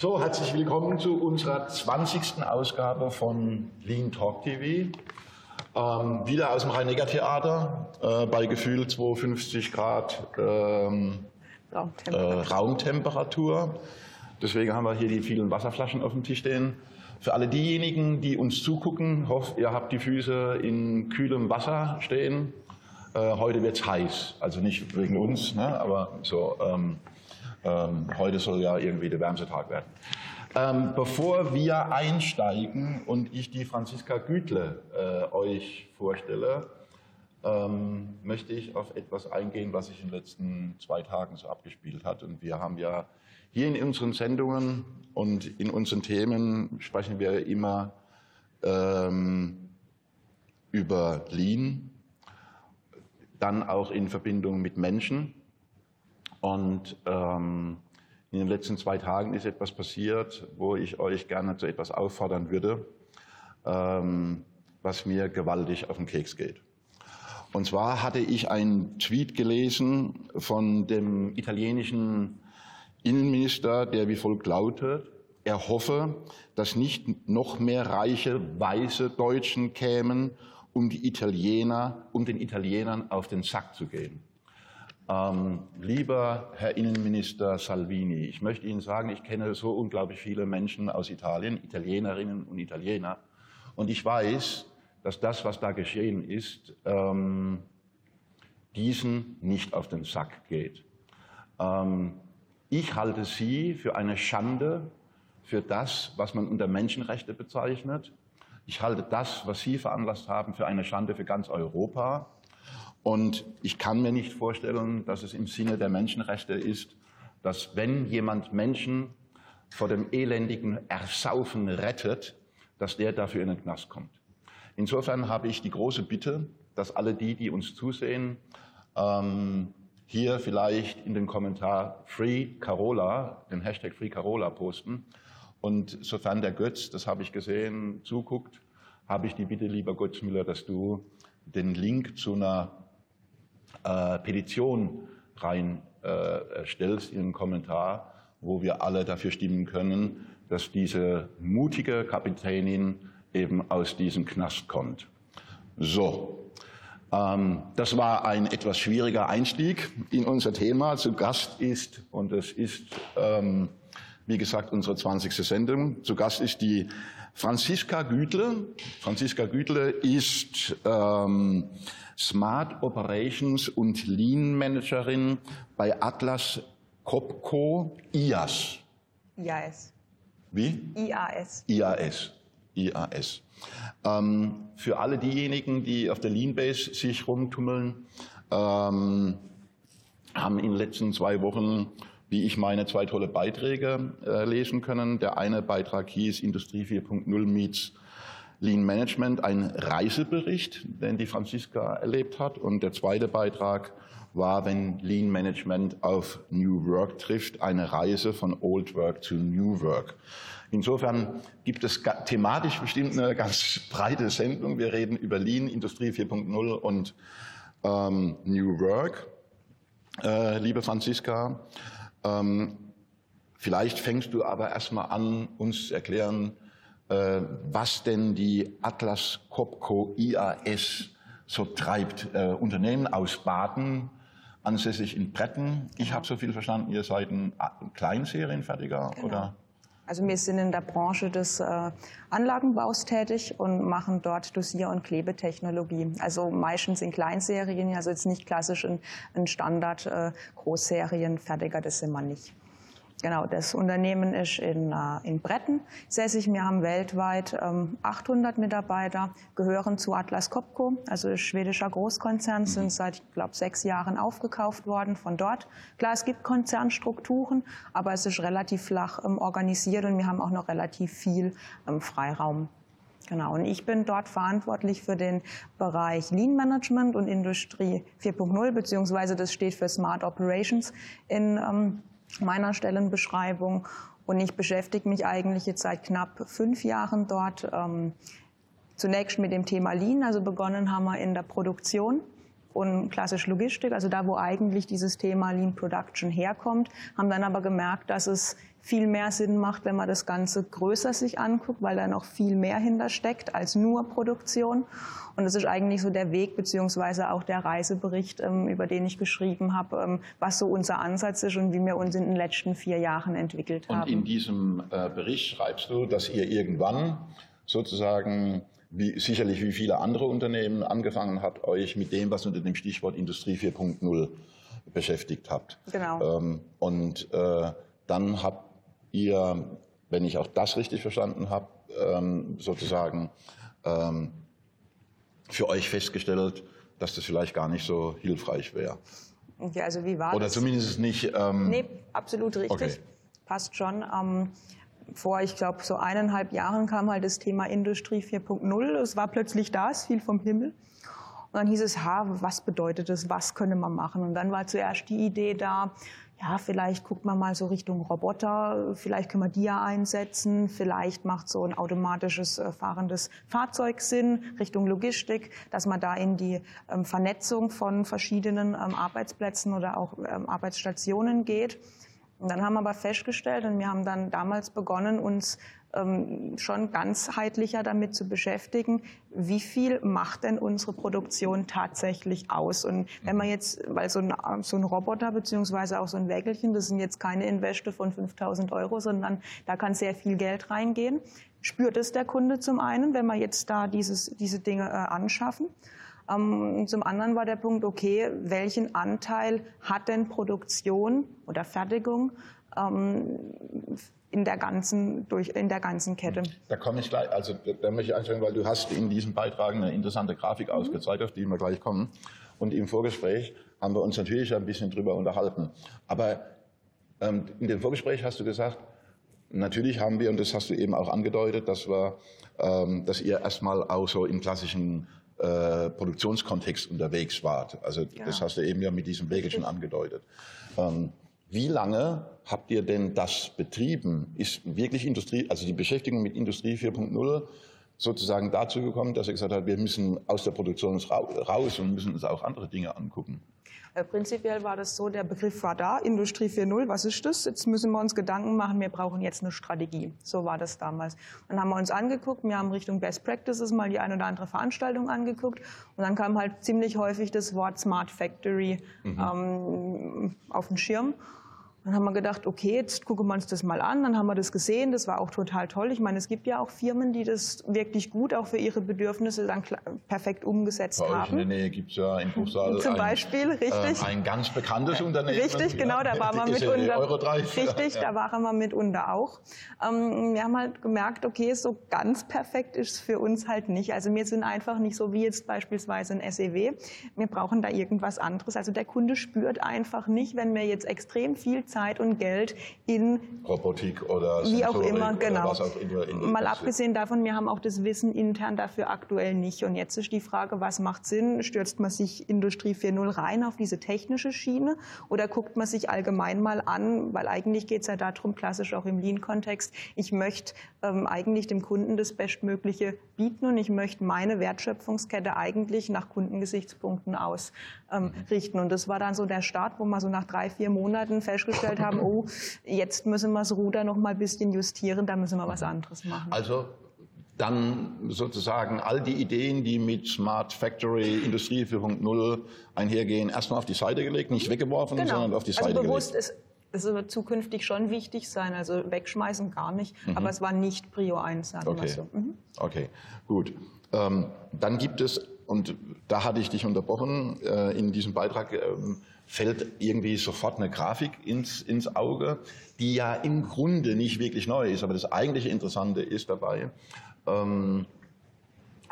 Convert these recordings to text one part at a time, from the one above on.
So, herzlich willkommen zu unserer 20. Ausgabe von Lean Talk TV. Ähm, wieder aus dem Rhein-Neckar-Theater äh, bei gefühlt 52 Grad ähm, Raumtemperatur. Äh, Raumtemperatur. Deswegen haben wir hier die vielen Wasserflaschen auf dem Tisch stehen. Für alle diejenigen, die uns zugucken, hoffe, ihr habt die Füße in kühlem Wasser stehen. Äh, heute wird es heiß, also nicht wegen uns, ne, aber so. Ähm, ähm, heute soll ja irgendwie der wärmste Tag werden. Ähm, bevor wir einsteigen und ich die Franziska Gütle äh, euch vorstelle, ähm, möchte ich auf etwas eingehen, was sich in den letzten zwei Tagen so abgespielt hat. Und wir haben ja hier in unseren Sendungen und in unseren Themen sprechen wir immer ähm, über Lean, dann auch in Verbindung mit Menschen. Und ähm, in den letzten zwei Tagen ist etwas passiert, wo ich euch gerne zu etwas auffordern würde, ähm, was mir gewaltig auf den Keks geht. Und zwar hatte ich einen Tweet gelesen von dem italienischen Innenminister, der wie folgt lautet, er hoffe, dass nicht noch mehr reiche, weiße Deutschen kämen, um, die Italiener, um den Italienern auf den Sack zu gehen. Ähm, lieber Herr Innenminister Salvini, ich möchte Ihnen sagen, ich kenne so unglaublich viele Menschen aus Italien, Italienerinnen und Italiener, und ich weiß, dass das, was da geschehen ist, ähm, diesen nicht auf den Sack geht. Ähm, ich halte Sie für eine Schande für das, was man unter Menschenrechte bezeichnet. Ich halte das, was Sie veranlasst haben, für eine Schande für ganz Europa. Und ich kann mir nicht vorstellen, dass es im Sinne der Menschenrechte ist, dass wenn jemand Menschen vor dem elendigen Ersaufen rettet, dass der dafür in den Knast kommt. Insofern habe ich die große Bitte, dass alle die, die uns zusehen, ähm, hier vielleicht in den Kommentar Free Carola, den Hashtag Free Carola posten. Und sofern der Götz, das habe ich gesehen, zuguckt, habe ich die Bitte, lieber Götz dass du den Link zu einer äh, Petition reinstellst äh, in den Kommentar, wo wir alle dafür stimmen können, dass diese mutige Kapitänin eben aus diesem Knast kommt. So, ähm, das war ein etwas schwieriger Einstieg in unser Thema. Zu Gast ist, und es ist, ähm, wie gesagt, unsere 20. Sendung, zu Gast ist die Franziska Gütle. Franziska Gütle ist ähm, Smart Operations und Lean Managerin bei Atlas Copco IAS. IAS. Wie? IAS. IAS. IAS. Ähm, für alle diejenigen, die auf der Lean-Base sich rumtummeln, ähm, haben in den letzten zwei Wochen, wie ich meine, zwei tolle Beiträge äh, lesen können. Der eine Beitrag hieß Industrie 4.0 meets Lean Management ein Reisebericht, den die Franziska erlebt hat. Und der zweite Beitrag war, wenn Lean Management auf New Work trifft, eine Reise von Old Work zu New Work. Insofern gibt es thematisch bestimmt eine ganz breite Sendung. Wir reden über Lean, Industrie 4.0 und ähm, New Work. Äh, liebe Franziska, ähm, vielleicht fängst du aber erstmal an, uns zu erklären, äh, was denn die Atlas Copco IAS so treibt. Äh, Unternehmen aus Baden, ansässig in Bretten. Ich habe so viel verstanden, ihr seid ein Kleinserienfertiger genau. oder? Also wir sind in der Branche des äh, Anlagenbaus tätig und machen dort Dosier- und Klebetechnologie. Also meistens in Kleinserien, also jetzt nicht klassisch ein, ein Standard äh, Großserienfertiger, das sind wir nicht. Genau, das Unternehmen ist in, äh, in Bretten sässig. Wir haben weltweit 800 ähm, Mitarbeiter, gehören zu Atlas Copco, also schwedischer Großkonzern, sind mhm. seit, ich glaube, sechs Jahren aufgekauft worden von dort. Klar, es gibt Konzernstrukturen, aber es ist relativ flach ähm, organisiert und wir haben auch noch relativ viel ähm, Freiraum. Genau, und ich bin dort verantwortlich für den Bereich Lean Management und Industrie 4.0, beziehungsweise das steht für Smart Operations in meiner Stellenbeschreibung. Und ich beschäftige mich eigentlich jetzt seit knapp fünf Jahren dort. Ähm, zunächst mit dem Thema Lean, also begonnen haben wir in der Produktion und klassisch Logistik, also da, wo eigentlich dieses Thema Lean Production herkommt, haben dann aber gemerkt, dass es viel mehr Sinn macht, wenn man das Ganze größer sich anguckt, weil da noch viel mehr hintersteckt als nur Produktion. Und das ist eigentlich so der Weg beziehungsweise auch der Reisebericht, ähm, über den ich geschrieben habe, ähm, was so unser Ansatz ist und wie wir uns in den letzten vier Jahren entwickelt haben. Und in diesem äh, Bericht schreibst du, dass ihr irgendwann sozusagen wie, sicherlich wie viele andere Unternehmen angefangen habt, euch mit dem, was unter dem Stichwort Industrie 4.0 beschäftigt habt. Genau. Ähm, und äh, dann habt ihr, wenn ich auch das richtig verstanden habe, ähm, sozusagen ähm, für euch festgestellt, dass das vielleicht gar nicht so hilfreich wäre. Okay, also wie war Oder das? zumindest nicht. Ähm, nee, absolut richtig. Okay. Passt schon. Ähm, vor, ich glaube, so eineinhalb Jahren kam halt das Thema Industrie 4.0. Es war plötzlich da, es fiel vom Himmel. Und dann hieß es, ha, was bedeutet das, was könnte man machen? Und dann war zuerst die Idee da, ja, vielleicht guckt man mal so Richtung Roboter, vielleicht können wir die ja einsetzen, vielleicht macht so ein automatisches äh, fahrendes Fahrzeug Sinn, Richtung Logistik, dass man da in die ähm, Vernetzung von verschiedenen ähm, Arbeitsplätzen oder auch ähm, Arbeitsstationen geht. Und dann haben wir aber festgestellt, und wir haben dann damals begonnen, uns schon ganzheitlicher damit zu beschäftigen, wie viel macht denn unsere Produktion tatsächlich aus? Und wenn man jetzt, weil so ein, so ein Roboter beziehungsweise auch so ein Wägelchen, das sind jetzt keine Investe von 5000 Euro, sondern da kann sehr viel Geld reingehen. Spürt es der Kunde zum einen, wenn wir jetzt da dieses, diese Dinge äh, anschaffen? Ähm, zum anderen war der Punkt, okay, welchen Anteil hat denn Produktion oder Fertigung ähm, in der ganzen durch in der ganzen Kette. Da komme ich gleich, also da möchte ich einsteigen, weil du hast in diesem Beitrag eine interessante Grafik ausgezeigt, auf die wir gleich kommen. Und im Vorgespräch haben wir uns natürlich ein bisschen drüber unterhalten. Aber ähm, in dem Vorgespräch hast du gesagt, natürlich haben wir, und das hast du eben auch angedeutet, dass wir, ähm, dass ihr erstmal auch so im klassischen äh, Produktionskontext unterwegs wart. Also Ja. das hast du eben ja mit diesem Wägelchen angedeutet. Ähm, wie lange habt ihr denn das betrieben? Ist wirklich Industrie, also die Beschäftigung mit Industrie 4.0 sozusagen dazu gekommen, dass ihr gesagt habt, wir müssen aus der Produktion rau- raus und müssen uns auch andere Dinge angucken? Äh, Prinzipiell war das so, der Begriff war da, Industrie 4.0, was ist das? Jetzt müssen wir uns Gedanken machen, wir brauchen jetzt eine Strategie. So war das damals. Dann haben wir uns angeguckt, wir haben Richtung Best Practices mal die eine oder andere Veranstaltung angeguckt und dann kam halt ziemlich häufig das Wort Smart Factory ähm, auf den Schirm. Dann haben wir gedacht, okay, jetzt gucken wir uns das mal an. Dann haben wir das gesehen, das war auch total toll. Ich meine, es gibt ja auch Firmen, die das wirklich gut auch für ihre Bedürfnisse dann perfekt umgesetzt Bei euch in haben. der Nähe gibt es ja in Buchsal Zum ein, Beispiel, richtig. Äh, ein ganz bekanntes Unternehmen. Richtig, genau, da waren wir mitunter. Richtig, Ja. da waren wir mitunter auch. Ähm, wir haben halt gemerkt, okay, so ganz perfekt ist es für uns halt nicht. Also wir sind einfach nicht so wie jetzt beispielsweise ein SEW. Wir brauchen da irgendwas anderes. Also der Kunde spürt einfach nicht, wenn wir jetzt extrem viel Zeit und Geld in Robotik oder wie auch immer, genau. auch in Mal abgesehen davon, wir haben auch das Wissen intern dafür aktuell nicht. Und jetzt ist die Frage, was macht Sinn? Stürzt man sich Industrie 4.0 rein auf diese technische Schiene oder guckt man sich allgemein mal an, weil eigentlich geht es ja darum, klassisch auch im Lean-Kontext, ich möchte ähm, eigentlich dem Kunden das Bestmögliche bieten und ich möchte meine Wertschöpfungskette eigentlich nach Kundengesichtspunkten ausrichten. und das war dann so der Start, wo wir so nach drei, vier Monaten festgestellt haben, oh, jetzt müssen wir das Ruder noch mal ein bisschen justieren, da müssen wir was anderes machen. Also dann sozusagen all die Ideen, die mit Smart Factory, Industrie 4.0 einhergehen, erstmal auf die Seite gelegt, nicht weggeworfen, sondern auf die Seite also bewusst gelegt. ist es wird zukünftig schon wichtig sein, also wegschmeißen gar nicht, aber es war nicht Prio 1, sagen wir Mhm. Okay. so. Mhm. Okay, gut. Ähm, dann gibt es, und da hatte ich dich unterbrochen, äh, in diesem Beitrag ähm, fällt irgendwie sofort eine Grafik ins, ins Auge, die ja im Grunde nicht wirklich neu ist, aber das eigentliche Interessante ist dabei, ähm,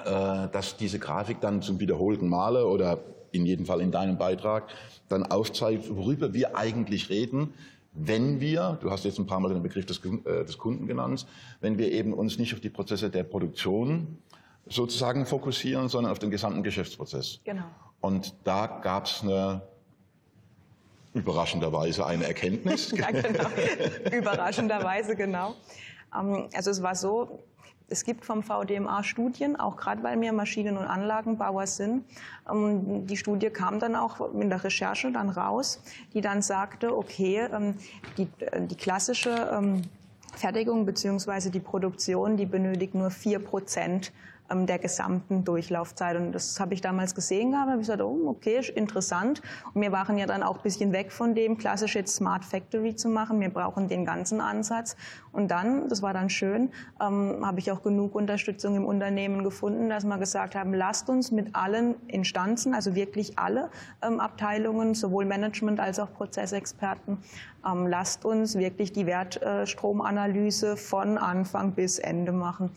äh, dass diese Grafik dann zum wiederholten Male oder in jedem Fall in deinem Beitrag dann aufzeigt, worüber wir eigentlich reden, wenn wir, du hast jetzt ein paar Mal den Begriff des, äh, des Kunden genannt, wenn wir eben uns nicht auf die Prozesse der Produktion sozusagen fokussieren, sondern auf den gesamten Geschäftsprozess. Genau. Und da gab es eine überraschenderweise eine Erkenntnis. Ja, genau. Überraschenderweise, genau. Ähm, also es war so, es gibt vom VDMA Studien, auch gerade weil wir Maschinen- und Anlagenbauer sind. Ähm, die Studie kam dann auch in der Recherche dann raus, die dann sagte, okay, ähm, die, äh, die klassische Fertigung bzw. die Produktion, die benötigt nur vier Prozent ähm, der gesamten Durchlaufzeit. Und das habe ich damals gesehen gehabt. habe ich gesagt, oh, okay, interessant. Und wir waren ja dann auch ein bisschen weg von dem, klassisch jetzt Smart Factory zu machen. Wir brauchen den ganzen Ansatz. Und dann, das war dann schön, ähm, habe ich auch genug Unterstützung im Unternehmen gefunden, dass wir gesagt haben, lasst uns mit allen Instanzen, also wirklich alle ähm, Abteilungen, sowohl Management als auch Prozessexperten, ähm, lasst uns wirklich die Wertstromanalyse von Anfang bis Ende machen.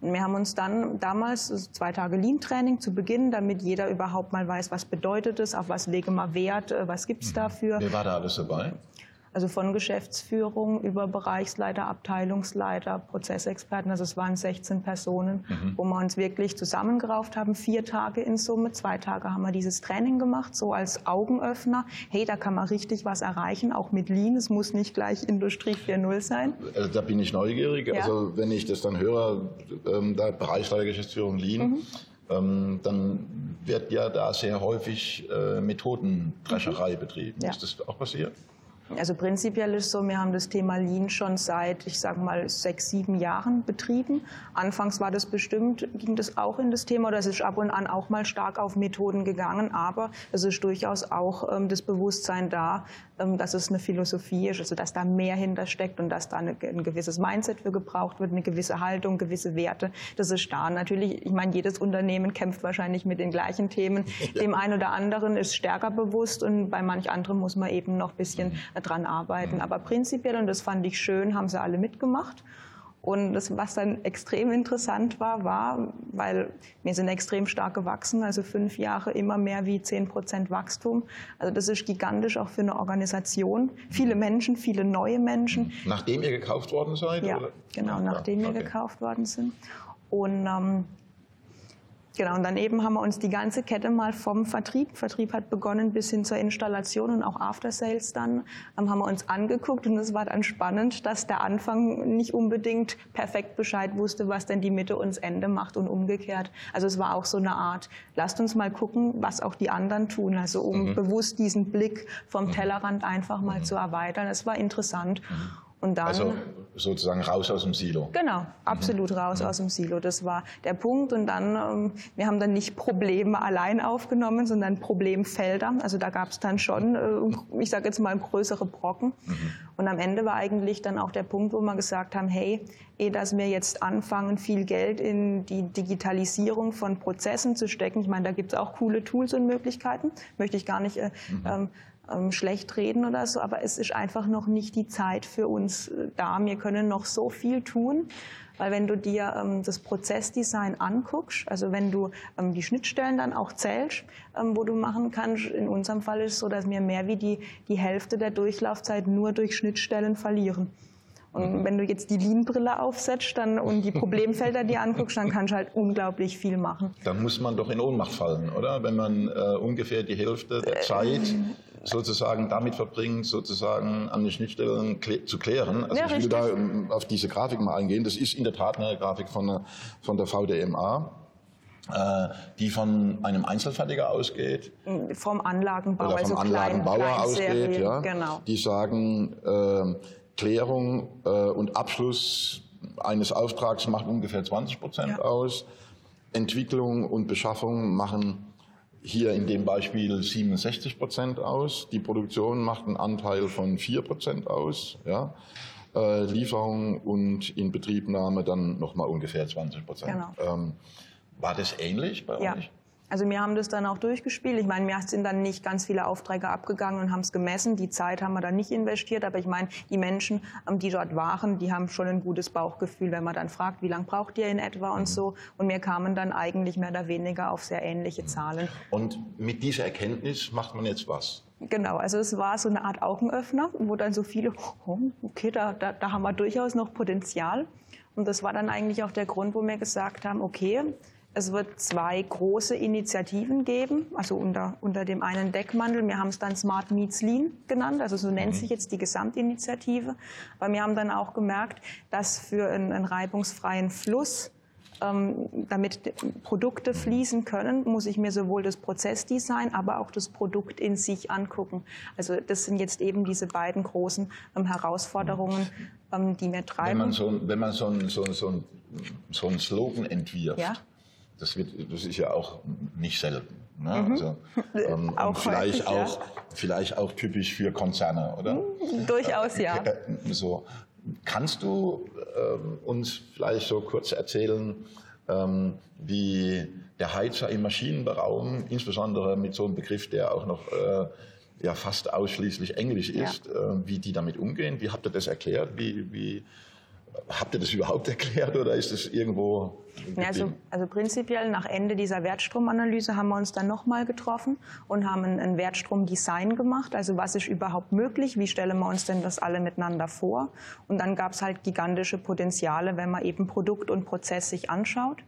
Und wir haben uns dann damals zwei Tage Lean-Training zu Beginn, damit jeder überhaupt mal weiß, was bedeutet es, auf was lege mal Wert, äh, was gibt es mhm. dafür. Wer war da alles dabei? Also von Geschäftsführung über Bereichsleiter, Abteilungsleiter, Prozessexperten. Also es waren 16 Personen, mhm. wo wir uns wirklich zusammengerauft haben. Vier Tage in Summe. Zwei Tage haben wir dieses Training gemacht, so als Augenöffner. Hey, da kann man richtig was erreichen, auch mit Lean. Es muss nicht gleich Industrie 4.0 sein. Also da bin ich neugierig. Ja. Also wenn ich das dann höre, ähm, da Bereichsleiter Geschäftsführung Lean, mhm. ähm, dann wird ja da sehr häufig äh, Methodendrescherei mhm. betrieben. Ja. Ist das auch passiert? Also prinzipiell ist so, wir haben das Thema Lean schon seit, ich sage mal, sechs, sieben Jahren betrieben. Anfangs war das bestimmt, ging das auch in das Thema, oder es ist ab und an auch mal stark auf Methoden gegangen, aber es ist durchaus auch ähm, das Bewusstsein da, dass es eine Philosophie ist, also dass da mehr hintersteckt und dass da eine, ein gewisses Mindset für gebraucht wird, eine gewisse Haltung, gewisse Werte. Das ist da. Natürlich, ich meine, jedes Unternehmen kämpft wahrscheinlich mit den gleichen Themen. Ja. Dem einen oder anderen ist stärker bewusst und bei manch anderem muss man eben noch ein bisschen dran arbeiten. Aber prinzipiell, und das fand ich schön, haben sie alle mitgemacht. Und das, was dann extrem interessant war, war, weil wir sind extrem stark gewachsen, also fünf Jahre immer mehr wie zehn Prozent Wachstum. Also das ist gigantisch auch für eine Organisation. Viele Menschen, viele neue Menschen. Nachdem ihr gekauft worden seid? Ja, oder? genau, nachdem ja, okay. wir gekauft worden sind. Und ähm, Genau, und daneben haben wir uns die ganze Kette mal vom Vertrieb, Vertrieb hat begonnen bis hin zur Installation und auch After Sales dann, ähm, haben wir uns angeguckt und es war dann spannend, dass der Anfang nicht unbedingt perfekt Bescheid wusste, was denn die Mitte und das Ende macht und umgekehrt. Also es war auch so eine Art, lasst uns mal gucken, was auch die anderen tun, also um mhm. bewusst diesen Blick vom Tellerrand einfach mal mhm. zu erweitern. Es war interessant. Mhm. Und dann, also sozusagen raus aus dem Silo. Genau, absolut mhm. raus mhm. aus dem Silo. Das war der Punkt. Und dann, ähm, wir haben dann nicht Probleme allein aufgenommen, sondern Problemfelder. Also da gab es dann schon, äh, ich sage jetzt mal, größere Brocken. Mhm. Und am Ende war eigentlich dann auch der Punkt, wo wir gesagt haben, hey, eh, dass wir jetzt anfangen, viel Geld in die Digitalisierung von Prozessen zu stecken. Ich meine, da gibt es auch coole Tools und Möglichkeiten, möchte ich gar nicht äh, mhm. ähm, ähm, schlecht reden oder so, aber es ist einfach noch nicht die Zeit für uns äh, da. Wir können noch so viel tun. Weil wenn du dir ähm, das Prozessdesign anguckst, also wenn du ähm, die Schnittstellen dann auch zählst, ähm, wo du machen kannst, in unserem Fall ist es so, dass wir mehr wie die, die Hälfte der Durchlaufzeit nur durch Schnittstellen verlieren. Und mhm. wenn du jetzt die Lean-Brille aufsetzt dann, und die Problemfelder dir anguckst, dann kannst du halt unglaublich viel machen. Dann muss man doch in Ohnmacht fallen, oder? Wenn man äh, ungefähr die Hälfte der Zeit ähm, sozusagen damit verbringt, sozusagen an den Schnittstellen klä zu klären. Also ja, ich will richtig. da ähm, auf diese Grafik mal eingehen. Das ist in der Tat eine Grafik von, von der VDMA äh, die von einem Einzelfertiger ausgeht. Vom Anlagenbauer, oder vom also Anlagenbauer klein, ausgeht, ja. Genau. Die sagen, äh, Klärung äh, und Abschluss eines Auftrags macht ungefähr 20 Prozent ja. aus. Entwicklung und Beschaffung machen hier in dem Beispiel 67 Prozent aus. Die Produktion macht einen Anteil von 4 Prozent aus. Ja. Äh, Lieferung und Inbetriebnahme dann nochmal ungefähr 20 Prozent. Genau. Ähm, war das ähnlich bei ja. euch? Also wir haben das dann auch durchgespielt. Ich meine, wir sind dann nicht ganz viele Aufträge abgegangen und haben es gemessen. Die Zeit haben wir dann nicht investiert. Aber ich meine, die Menschen, ähm, die dort waren, die haben schon ein gutes Bauchgefühl, wenn man dann fragt, wie lange braucht ihr in etwa und so. Und wir kamen dann eigentlich mehr oder weniger auf sehr ähnliche Zahlen. Und mit dieser Erkenntnis macht man jetzt was? Genau, also es war so eine Art Augenöffner, wo dann so viele, oh, okay, da, da, da haben wir durchaus noch Potenzial. Und das war dann eigentlich auch der Grund, wo wir gesagt haben, okay, Es wird zwei große Initiativen geben, also unter, unter dem einen Deckmantel. Wir haben es dann Smart Meets Lean genannt, also so nennt mhm. sich jetzt die Gesamtinitiative. Aber wir haben dann auch gemerkt, dass für einen, einen reibungsfreien Fluss ähm, damit Produkte fließen können, muss ich mir sowohl das Prozessdesign, aber auch das Produkt in sich angucken. Also das sind jetzt eben diese beiden großen ähm, Herausforderungen, ähm, die mir treiben. Wenn man so, wenn man so, so, so, so einen Slogan entwirft, ja? Das, wird, das ist ja auch nicht selten. Ne? Mhm. Also, ähm, auch vielleicht, häufig, auch, ja. vielleicht auch typisch für Konzerne, oder? Mhm, durchaus, ja. So. Kannst du ähm, uns vielleicht so kurz erzählen, ähm, wie der Heizer im Maschinenraum, insbesondere mit so einem Begriff, der auch noch äh, ja fast ausschließlich Englisch ist, ja. äh, wie die damit umgehen? Wie habt ihr das erklärt? Wie, wie Habt ihr das überhaupt erklärt oder ist das irgendwo? Ja, also, also, prinzipiell nach Ende dieser Wertstromanalyse haben wir uns dann nochmal getroffen und haben ein, ein Wertstromdesign gemacht. Also was ist überhaupt möglich? Wie stellen wir uns denn das alle miteinander vor? Und dann gab es halt gigantische Potenziale, wenn man eben Produkt und Prozess sich anschaut.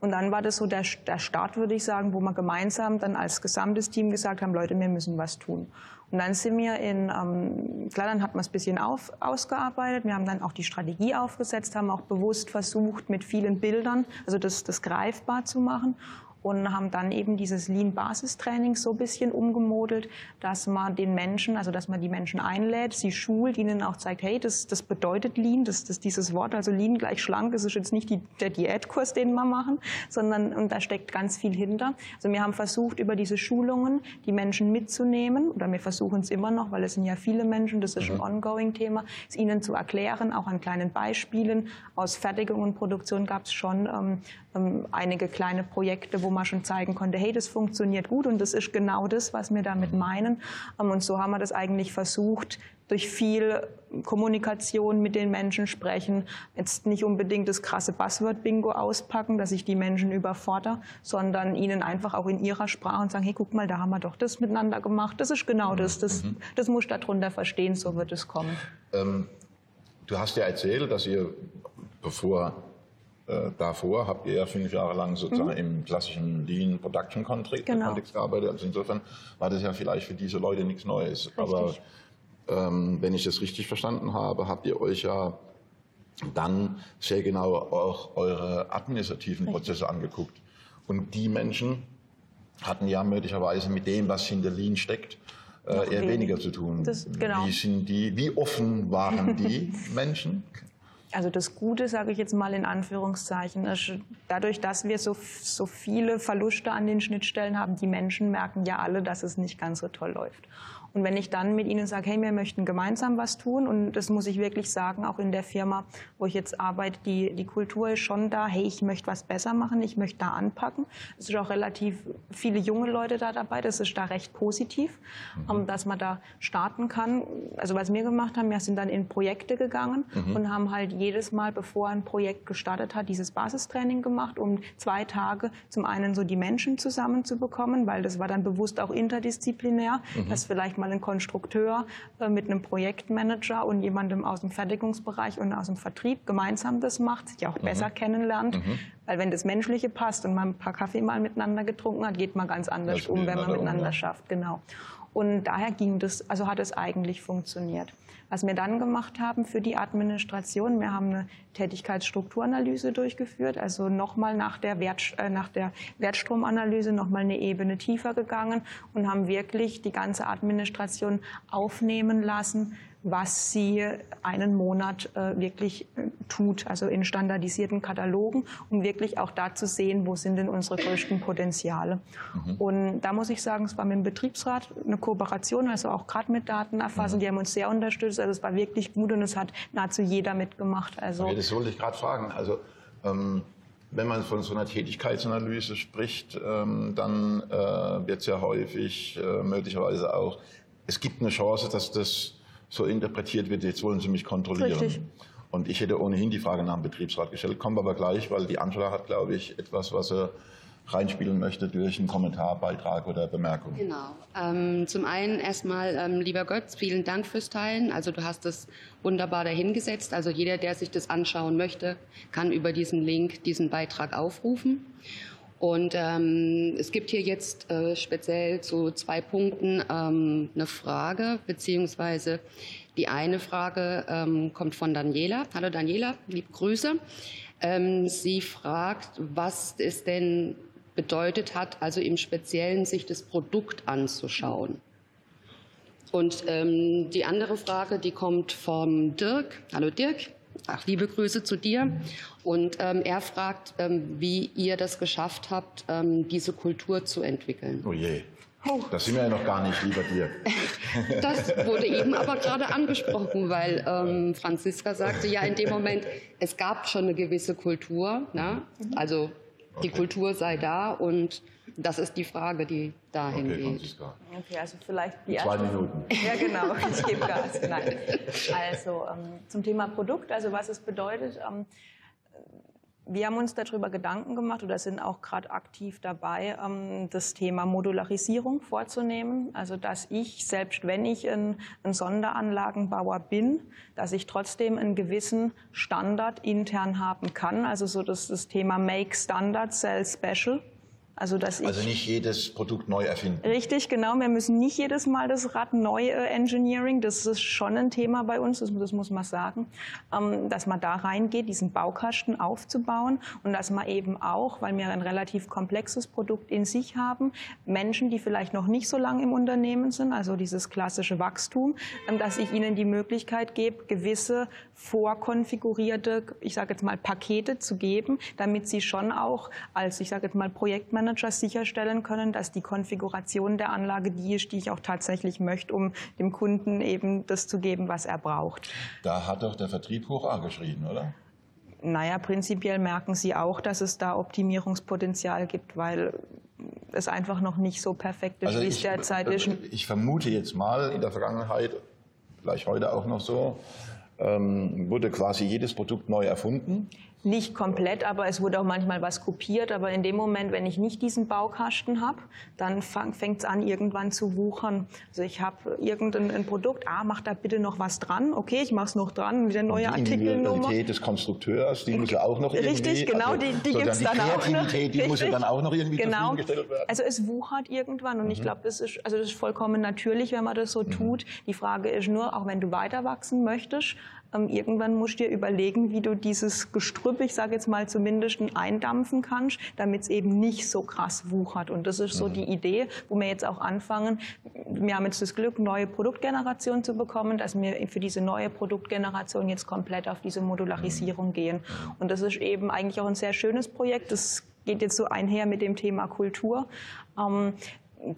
Und dann war das so der, der Start, würde ich sagen, wo wir gemeinsam dann als gesamtes Team gesagt haben, Leute, wir müssen was tun. Und dann sind wir in, ähm, klar, dann hat man es ein bisschen auf, ausgearbeitet. Wir haben dann auch die Strategie aufgesetzt, haben auch bewusst versucht, mit vielen Bildern, also das, das greifbar zu machen und haben dann eben dieses Lean-Basistraining so ein bisschen umgemodelt, dass man den Menschen, also dass man die Menschen einlädt, sie schult, ihnen auch zeigt, hey, das, das bedeutet Lean, das, das dieses Wort, also Lean gleich schlank, das ist jetzt nicht die, der Diätkurs, den wir machen, sondern und da steckt ganz viel hinter. Also wir haben versucht, über diese Schulungen die Menschen mitzunehmen, oder wir versuchen es immer noch, weil es sind ja viele Menschen, das ist mhm. ein ongoing-Thema, es ihnen zu erklären, auch an kleinen Beispielen. Aus Fertigung und Produktion gab es schon ähm, ähm, einige kleine Projekte, wo man schon zeigen konnte, hey, das funktioniert gut und das ist genau das, was wir damit meinen. Ähm, und so haben wir das eigentlich versucht, durch viel Kommunikation mit den Menschen sprechen, jetzt nicht unbedingt das krasse Buzzword-Bingo auspacken, dass ich die Menschen überfordere, sondern ihnen einfach auch in ihrer Sprache und sagen, hey, guck mal, da haben wir doch das miteinander gemacht, das ist genau das, das, mhm. das muss darunter verstehen, so wird es kommen. Ähm, du hast ja erzählt, dass ihr, bevor äh, davor habt ihr ja fünf Jahre lang sozusagen mhm. im klassischen Lean Production Kontext genau. gearbeitet. Also insofern war das ja vielleicht für diese Leute nichts Neues. Richtig. Aber ähm, wenn ich das richtig verstanden habe, habt ihr euch ja dann sehr genau auch eure administrativen richtig. Prozesse angeguckt. Und die Menschen hatten ja möglicherweise mit dem, was hinter Lean steckt, äh, eher weniger zu tun. Das, genau. Wie sind die, wie offen waren die Menschen? Also das Gute, sage ich jetzt mal in Anführungszeichen, ist, dadurch, dass wir so, so viele Verluste an den Schnittstellen haben, die Menschen merken ja alle, dass es nicht ganz so toll läuft. Und wenn ich dann mit ihnen sage, hey, wir möchten gemeinsam was tun, und das muss ich wirklich sagen, auch in der Firma, wo ich jetzt arbeite, die, die Kultur ist schon da, hey, ich möchte was besser machen, ich möchte da anpacken. Es sind auch relativ viele junge Leute da dabei, das ist da recht positiv, mhm. dass man da starten kann. Also was wir gemacht haben, wir sind dann in Projekte gegangen mhm. und haben halt jedes Mal, bevor ein Projekt gestartet hat, dieses Basistraining gemacht, um zwei Tage zum einen so die Menschen zusammenzubekommen, weil das war dann bewusst auch interdisziplinär, mhm. dass vielleicht mal mal ein Konstrukteur äh, mit einem Projektmanager und jemandem aus dem Fertigungsbereich und aus dem Vertrieb gemeinsam das macht, sich auch mhm. besser kennenlernt. Mhm. Weil wenn das Menschliche passt und man ein paar Kaffee mal miteinander getrunken hat, geht man ganz anders um, wenn man miteinander um, ja. schafft. Genau. Und daher ging das, also hat es eigentlich funktioniert. Was wir dann gemacht haben für die Administration, wir haben eine Tätigkeitsstrukturanalyse durchgeführt, also nochmal nach der, äh, nach der Wertstromanalyse nochmal eine Ebene tiefer gegangen und haben wirklich die ganze Administration aufnehmen lassen, was sie einen Monat äh, wirklich äh, tut, also in standardisierten Katalogen, um wirklich auch da zu sehen, wo sind denn unsere größten Potenziale. Mhm. Und da muss ich sagen, es war mit dem Betriebsrat eine Kooperation, also auch gerade mit Datenerfassung, mhm. die haben uns sehr unterstützt, also es war wirklich gut und es hat nahezu jeder mitgemacht. Also okay, das wollte ich gerade fragen. Also ähm wenn man von so einer Tätigkeitsanalyse spricht, ähm, dann äh, wird es ja häufig äh, möglicherweise auch, es gibt eine Chance, dass das so interpretiert wird, jetzt wollen Sie mich kontrollieren. Richtig. Und ich hätte ohnehin die Frage nach dem Betriebsrat gestellt, kommt aber gleich, weil die Angela hat, glaube ich, etwas, was er reinspielen möchte durch einen Kommentar, Beitrag oder Bemerkung. Genau. Ähm, zum einen erstmal, ähm, lieber Götz, vielen Dank fürs Teilen. Also du hast es wunderbar dahingesetzt. Also jeder, der sich das anschauen möchte, kann über diesen Link diesen Beitrag aufrufen. Und ähm, es gibt hier jetzt äh, speziell zu zwei Punkten ähm, eine Frage, beziehungsweise die eine Frage ähm, kommt von Daniela. Hallo Daniela, liebe Grüße. Ähm, sie fragt, was es denn bedeutet hat, also im Speziellen sich das Produkt anzuschauen. Und ähm, die andere Frage, die kommt vom Dirk. Hallo Dirk. Ach, liebe Grüße zu dir. Und ähm, er fragt, ähm, wie ihr das geschafft habt, ähm, diese Kultur zu entwickeln. Oh je. Das sind wir ja noch gar nicht, lieber dir. Das wurde eben aber gerade angesprochen, weil ähm, Franziska sagte ja in dem Moment, es gab schon eine gewisse Kultur. Ne? Also die okay. Kultur sei da und das ist die Frage, die dahin okay, geht. Franziska. Okay, also vielleicht die Zwei erste. Minuten. Ja, genau. Ich gebe Gas. Nein. Also ähm, zum Thema Produkt, also was es bedeutet. Ähm, wir haben uns darüber Gedanken gemacht oder sind auch gerade aktiv dabei, ähm, das Thema Modularisierung vorzunehmen. Also dass ich, selbst wenn ich ein, ein Sonderanlagenbauer bin, dass ich trotzdem einen gewissen Standard intern haben kann. Also so das, das Thema Make Standard, Sell Special. Also, dass ich, also nicht jedes Produkt neu erfinden. Richtig, genau. Wir müssen nicht jedes Mal das Rad neu äh, engineering. Das ist schon ein Thema bei uns, das, das muss man sagen. Ähm, dass man da reingeht, diesen Baukasten aufzubauen und dass man eben auch, weil wir ein relativ komplexes Produkt in sich haben, Menschen, die vielleicht noch nicht so lange im Unternehmen sind, also dieses klassische Wachstum, ähm, dass ich ihnen die Möglichkeit gebe, gewisse vorkonfigurierte, ich sage jetzt mal Pakete zu geben, damit sie schon auch als, ich sage jetzt mal Projektmanager Managers sicherstellen können, dass die Konfiguration der Anlage die ist, die ich auch tatsächlich möchte, um dem Kunden eben das zu geben, was er braucht. Da hat doch der Vertrieb hoch angeschrien, oder? Naja, prinzipiell merken Sie auch, dass es da Optimierungspotenzial gibt, weil es einfach noch nicht so perfekt ist, also wie es derzeit ist. Ich vermute jetzt mal, in der Vergangenheit, vielleicht heute auch noch so, ähm, wurde quasi jedes Produkt neu erfunden. Nicht komplett, aber es wurde auch manchmal was kopiert. Aber in dem Moment, wenn ich nicht diesen Baukasten habe, dann fängt es an, irgendwann zu wuchern. Also ich habe irgendein Produkt, ah, mach da bitte noch was dran. Okay, ich mache es noch dran, wieder neue Und die Artikelnummer. Die des Konstrukteurs, die muss ja auch noch irgendwie... Richtig, genau, also, die, die gibt es dann auch noch. Die Richtig. muss ja dann auch noch irgendwie genau. werden. Also es wuchert irgendwann und mhm. ich glaube, das ist, also das ist vollkommen natürlich, wenn man das so mhm. tut. Die Frage ist nur, auch wenn du weiter wachsen möchtest, ähm, irgendwann musst du dir überlegen, wie du dieses Gestrüpp, ich sage jetzt mal zumindest, eindampfen kannst, damit es eben nicht so krass wuchert. Und das ist so mhm. die Idee, wo wir jetzt auch anfangen. Wir haben jetzt das Glück, neue Produktgenerationen zu bekommen, dass wir für diese neue Produktgeneration jetzt komplett auf diese Modularisierung mhm. gehen. Und das ist eben eigentlich auch ein sehr schönes Projekt. Das geht jetzt so einher mit dem Thema Kultur. Ähm,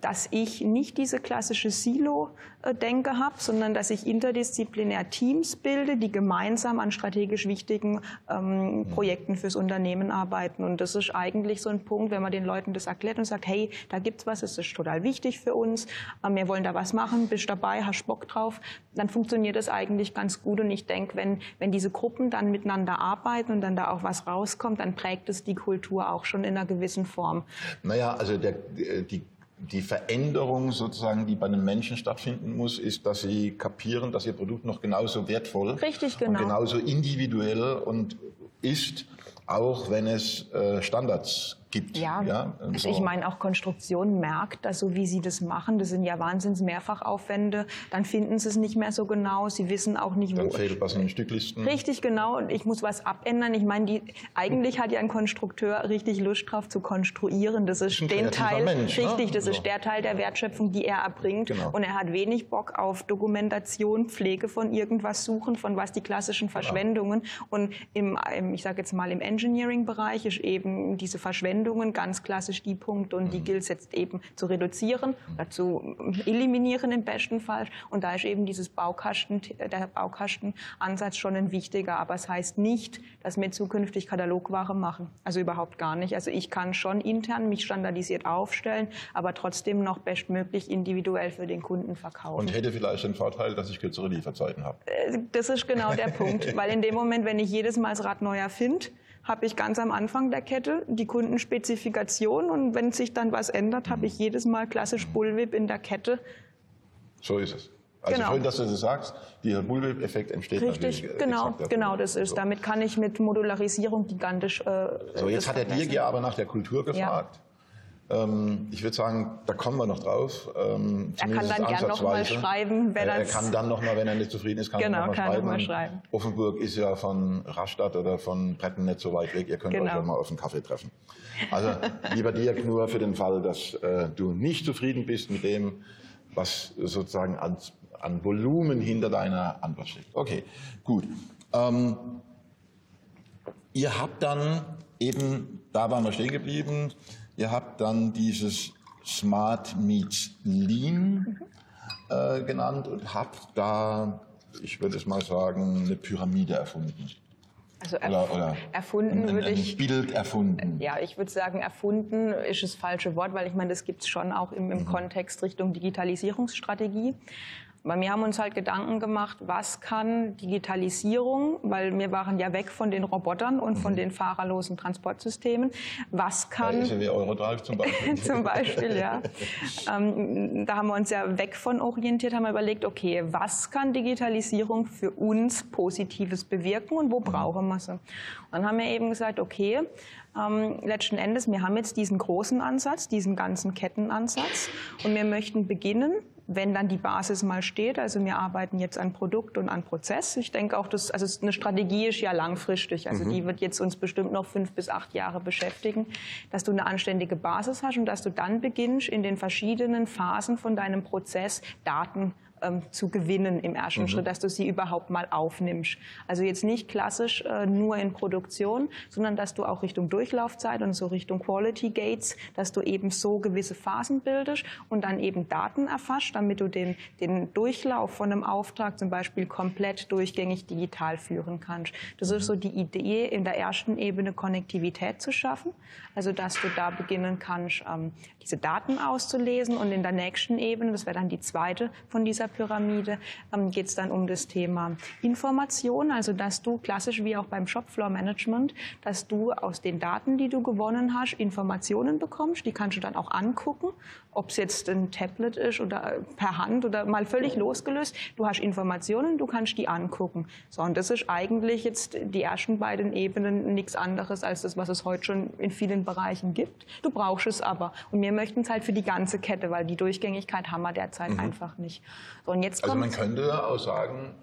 dass ich nicht diese klassische Silo-Denke habe, sondern dass ich interdisziplinär Teams bilde, die gemeinsam an strategisch wichtigen ähm, mhm. Projekten fürs Unternehmen arbeiten. Und das ist eigentlich so ein Punkt, wenn man den Leuten das erklärt und sagt, hey, da gibt's was, es ist total wichtig für uns, ähm, wir wollen da was machen, bist dabei, hast Bock drauf, dann funktioniert das eigentlich ganz gut. Und ich denke, wenn, wenn diese Gruppen dann miteinander arbeiten und dann da auch was rauskommt, dann prägt es die Kultur auch schon in einer gewissen Form. Naja, also der, die die Veränderung sozusagen, die bei den Menschen stattfinden muss, ist, dass sie kapieren, dass ihr Produkt noch genauso wertvoll Richtig, genau. und genauso individuell und ist, auch wenn es äh, Standards gibt. Ja, ja also so. ich meine auch Konstruktion merkt, dass so wie sie das machen, das sind ja wahnsinns Mehrfachaufwände, dann finden sie es nicht mehr so genau, sie wissen auch nicht, dann wo... Dann fehlt was in den Stücklisten. Richtig, genau, und ich muss was abändern. Ich meine, die, eigentlich hat ja ein Konstrukteur richtig Lust drauf zu konstruieren. Das ist den Teil, Mensch, ne? richtig, ne? das so. ist der Teil der Wertschöpfung, die er erbringt. Genau. Und er hat wenig Bock auf Dokumentation, Pflege von irgendwas suchen, von was die klassischen Verschwendungen. Ja. Und im, ich sage jetzt mal, im Engineering-Bereich ist eben diese Verschwendung Anwendungen ganz klassisch die Punkte und die mhm. gilt es jetzt eben zu reduzieren oder zu eliminieren im besten Fall. Und da ist eben dieses Baukasten, der Baukastenansatz schon ein wichtiger. Aber es das heißt nicht, dass wir zukünftig Katalogware machen. Also überhaupt gar nicht. Also ich kann schon intern mich standardisiert aufstellen, aber trotzdem noch bestmöglich individuell für den Kunden verkaufen. Und hätte vielleicht den Vorteil, dass ich kürzere Lieferzeiten habe. Äh, das ist genau der Punkt. Weil in dem Moment, wenn ich jedes Mal das Rad neu erfinde, habe ich ganz am Anfang der Kette die Kundenspezifikation und wenn sich dann was ändert, habe ich jedes Mal klassisch Bullwhip in der Kette. So ist es. Also Genau. schön, dass du das sagst. Dieser Bullwhip-Effekt entsteht Richtig, natürlich. äh, genau, genau, das ist. So. Damit kann ich mit Modularisierung gigantisch. Äh, So, jetzt hat der. Dirk ja aber nach der Kultur gefragt. Ähm, ich würde sagen, da kommen wir noch drauf. Ähm, Er kann dann gern noch mal ansatzweise. schreiben, wenn Er das- kann dann noch mal, wenn er nicht zufrieden ist, kann Genau, er noch mal kann er noch schreiben. Und schreiben. Offenburg ist ja von Rastatt oder von Bretten nicht so weit weg. Ihr könnt Genau. euch ja mal auf einen Kaffee treffen. Also, lieber Dirk, nur für den Fall, dass äh, du nicht zufrieden bist mit dem, was sozusagen an, an Volumen hinter deiner Antwort steckt. Okay, gut. Ähm, Ihr habt dann eben, da waren wir stehen geblieben, ihr habt dann dieses Smart Meets Lean äh, genannt und habt da, ich würde es mal sagen, eine Pyramide erfunden. Also erf Oder, oder erfunden würde ich. ein Bild erfunden. Ja, ich würde sagen, erfunden ist das falsche Wort, weil ich meine, das gibt es schon auch im, Mhm. im Kontext Richtung Digitalisierungsstrategie. Aber wir haben uns halt Gedanken gemacht, was kann Digitalisierung, weil wir waren ja weg von den Robotern und von den fahrerlosen Transportsystemen. Was Mhm. Kann ist ja wie Eurodrive zum Beispiel. zum Beispiel, ja. Ähm, da haben wir uns ja weg von orientiert, haben wir überlegt, okay, was kann Digitalisierung für uns Positives bewirken und wo brauchen wir sie? Und dann haben wir eben gesagt, okay, ähm, letzten Endes, wir haben jetzt diesen großen Ansatz, diesen ganzen Kettenansatz. Und wir möchten beginnen, wenn dann die Basis mal steht, also wir arbeiten jetzt an Produkt und an Prozess. Ich denke auch, dass, also eine Strategie ist ja langfristig, also die wird jetzt uns bestimmt noch fünf bis acht Jahre beschäftigen, dass du eine anständige Basis hast und dass du dann beginnst, in den verschiedenen Phasen von deinem Prozess Daten ähm, zu gewinnen im ersten Schritt, dass du sie überhaupt mal aufnimmst. Also jetzt nicht klassisch äh, nur in Produktion, sondern dass du auch Richtung Durchlaufzeit und so Richtung Quality Gates, dass du eben so gewisse Phasen bildest und dann eben Daten erfasst, damit du den, den Durchlauf von einem Auftrag zum Beispiel komplett durchgängig digital führen kannst. Das ist so die Idee, in der ersten Ebene Konnektivität zu schaffen, also dass du da beginnen kannst, ähm, diese Daten auszulesen und in der nächsten Ebene, das wäre dann die zweite von dieser Pyramide, ähm, geht es dann um das Thema Information, also dass du klassisch wie auch beim Shopfloor Management, dass du aus den Daten, die du gewonnen hast, Informationen bekommst, die kannst du dann auch angucken, ob es jetzt ein Tablet ist oder äh, per Hand oder mal völlig losgelöst. Du hast Informationen, du kannst die angucken. So, und das ist eigentlich jetzt die ersten beiden Ebenen nichts anderes als das, was es heute schon in vielen Bereichen gibt. Du brauchst es aber. Und wir möchten es halt für die ganze Kette, weil die Durchgängigkeit haben wir derzeit einfach nicht. So, und jetzt Also man könnte auch sagen,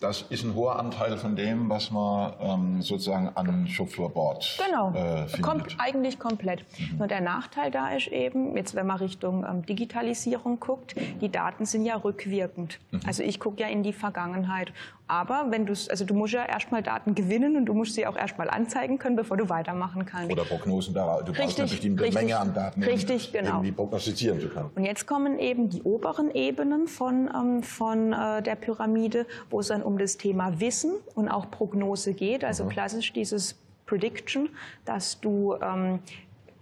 das ist ein hoher Anteil von dem, was man ähm, sozusagen an Shopfloor-Board Genau, äh, findet. kommt eigentlich komplett. Nur der Nachteil da ist eben, jetzt wenn man Richtung ähm, Digitalisierung guckt, die Daten sind ja rückwirkend. Also ich gucke ja in die Vergangenheit. Aber wenn du also du musst ja erstmal Daten gewinnen und du musst sie auch erstmal anzeigen können, bevor du weitermachen kannst. Oder Prognosen daraus. Du brauchst Richtig, eine bestimmte richtig, Menge an Daten, richtig, um genau. irgendwie prognostizieren zu können. Und jetzt kommen eben die oberen Ebenen von, ähm, von äh, der Pyramide, wo es dann um das Thema Wissen und auch Prognose geht. Also klassisch dieses Prediction, dass du ähm,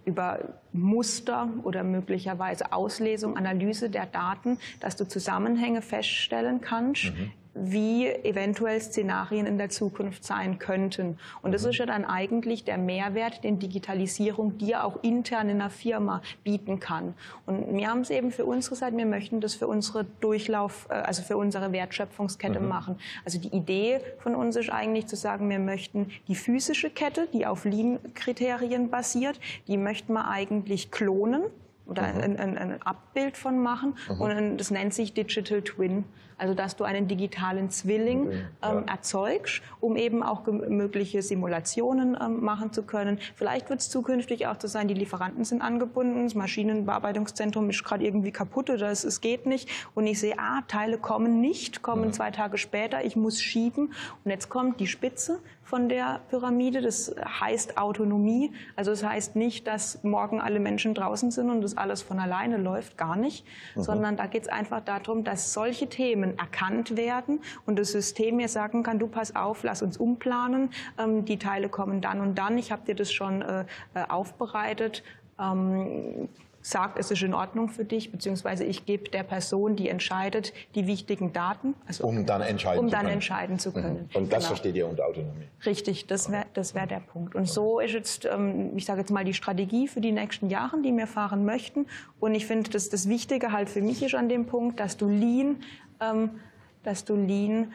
über Muster oder möglicherweise Auslesung, Analyse der Daten, dass du Zusammenhänge feststellen kannst, wie eventuell Szenarien in der Zukunft sein könnten. Und das ist ja dann eigentlich der Mehrwert, den Digitalisierung dir auch intern in einer Firma bieten kann. Und wir haben es eben für unsere Seite, wir möchten das für unsere Durchlauf, äh, also für unsere Wertschöpfungskette machen. Also die Idee von uns ist eigentlich zu sagen, wir möchten die physische Kette, die auf Lean-Kriterien basiert, die möchten wir eigentlich klonen oder ein, ein, ein Abbild von machen. Und ein- das nennt sich Digital Twin. Also dass du einen digitalen Zwilling ähm, erzeugst, um eben auch mögliche Simulationen ähm, machen zu können. Vielleicht wird es zukünftig auch so sein, die Lieferanten sind angebunden, das Maschinenbearbeitungszentrum ist gerade irgendwie kaputt oder es, es geht nicht. Und ich sehe, ah, Teile kommen nicht, kommen zwei Tage später, ich muss schieben. Und jetzt kommt die Spitze von der Pyramide. Das heißt Autonomie. Also es das heißt nicht, dass morgen alle Menschen draußen sind und das alles von alleine läuft, gar nicht, sondern da geht es einfach darum, dass solche Themen erkannt werden und das System mir sagen kann, du pass auf, lass uns umplanen, ähm, die Teile kommen dann und dann, ich habe dir das schon äh, äh, aufbereitet. Ähm, sagt, es ist in Ordnung für dich, beziehungsweise ich gebe der Person, die entscheidet, die wichtigen Daten. Also um dann entscheiden um zu dann können. entscheiden zu können. Mhm. Und das genau. versteht ihr unter Autonomie? Richtig, das wäre das wär der Punkt. Und so ist jetzt, ähm, ich sage jetzt mal, die Strategie für die nächsten Jahre, die wir fahren möchten. Und ich finde, dass das Wichtige halt für mich ist an dem Punkt, dass du Lean, ähm, dass du Lean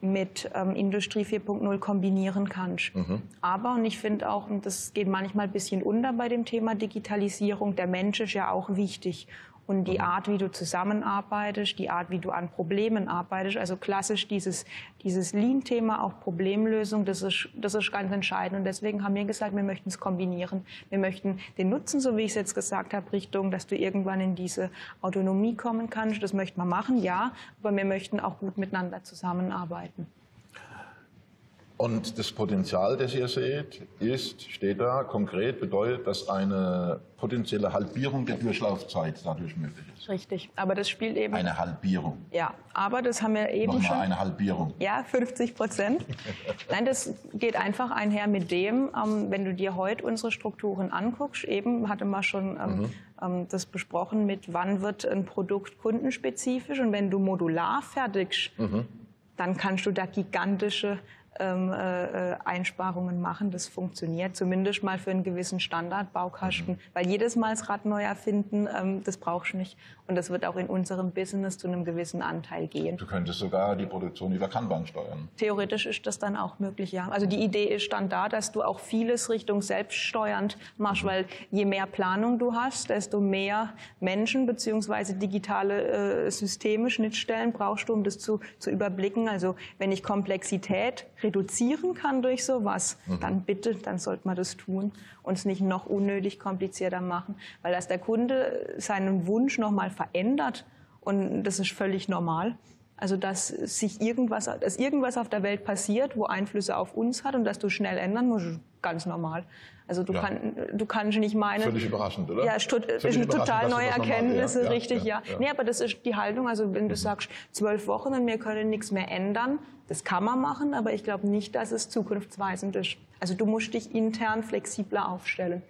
mit ähm, Industrie 4.0 kombinieren kannst. Mhm. Aber, und ich finde auch, und das geht manchmal ein bisschen unter bei dem Thema Digitalisierung, der Mensch ist ja auch wichtig. Und die mhm. Art, wie du zusammenarbeitest, die Art, wie du an Problemen arbeitest, also klassisch dieses, dieses Lean-Thema, auch Problemlösung, das ist, das ist ganz entscheidend. Und deswegen haben wir gesagt, wir möchten es kombinieren. Wir möchten den Nutzen, so wie ich es jetzt gesagt habe, Richtung, dass du irgendwann in diese Autonomie kommen kannst. Das möchten wir machen, ja, aber wir möchten auch gut miteinander zusammenarbeiten. Und das Potenzial, das ihr seht, ist, steht da konkret, bedeutet, dass eine potenzielle Halbierung der Durchlaufzeit dadurch möglich ist. Richtig, aber das spielt eben... Eine Halbierung. Ja, aber das haben wir eben Nochmal schon... eine Halbierung. Ja, 50 Prozent. Nein, das geht einfach einher mit dem, ähm, wenn du dir heute unsere Strukturen anguckst, eben hatte man schon ähm, mhm. ähm, das besprochen mit, wann wird ein Produkt kundenspezifisch und wenn du modular fertigst, mhm. dann kannst du da gigantische ähm, äh, äh, Einsparungen machen. Das funktioniert zumindest mal für einen gewissen Standardbaukasten, mhm. weil jedes Mal das Rad neu erfinden, ähm, das brauchst du nicht. Und das wird auch in unserem Business zu einem gewissen Anteil gehen. Du könntest sogar die Produktion über Kanban steuern. Theoretisch ist das dann auch möglich, ja. Also die Idee ist dann da, dass du auch vieles Richtung selbststeuernd machst, mhm. weil je mehr Planung du hast, desto mehr Menschen beziehungsweise digitale äh, Systeme, Schnittstellen brauchst du, um das zu, zu überblicken. Also wenn ich Komplexität reduzieren kann durch sowas, mhm. dann bitte, dann sollte man das tun und es nicht noch unnötig komplizierter machen, weil dass der Kunde seinen Wunsch nochmal verändert und das ist völlig normal. Also dass sich irgendwas, dass irgendwas auf der Welt passiert, wo Einflüsse auf uns hat und dass du schnell ändern musst, ganz normal. Also du, ja. kann, du kannst nicht meinen. Völlig überraschend, oder? Ja, ist eine total neue Erkenntnis, ja, richtig, ja. ja. Nee, aber das ist die Haltung. Also wenn du mhm. sagst, zwölf Wochen und wir können nichts mehr ändern, das kann man machen, aber ich glaube nicht, dass es zukunftsweisend ist. Also du musst dich intern flexibler aufstellen.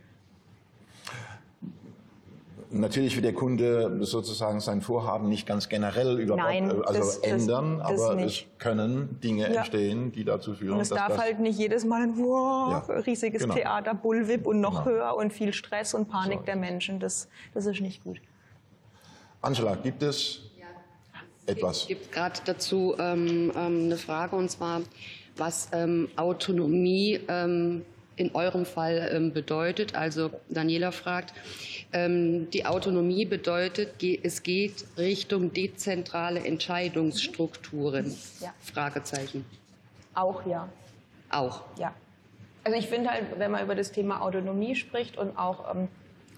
Natürlich wird der Kunde sozusagen sein Vorhaben nicht ganz generell über Nein, also das, ändern, das, das aber nicht. es können Dinge ja. entstehen, die dazu führen. Und es dass darf das halt nicht jedes Mal ein wow, ja. riesiges genau. Theater, Bullwhip und noch genau. höher und viel Stress und Panik so. der Menschen. Das, das ist nicht gut. Angela, gibt es ja. etwas? Es gibt gerade dazu ähm, ähm, eine Frage und zwar, was ähm, Autonomie ähm, in eurem Fall ähm, bedeutet. Also Daniela fragt, ähm, die Autonomie bedeutet, es geht Richtung dezentrale Entscheidungsstrukturen. Ja. Fragezeichen. Auch ja. Auch. Ja. Also ich finde halt, wenn man über das Thema Autonomie spricht und auch ähm,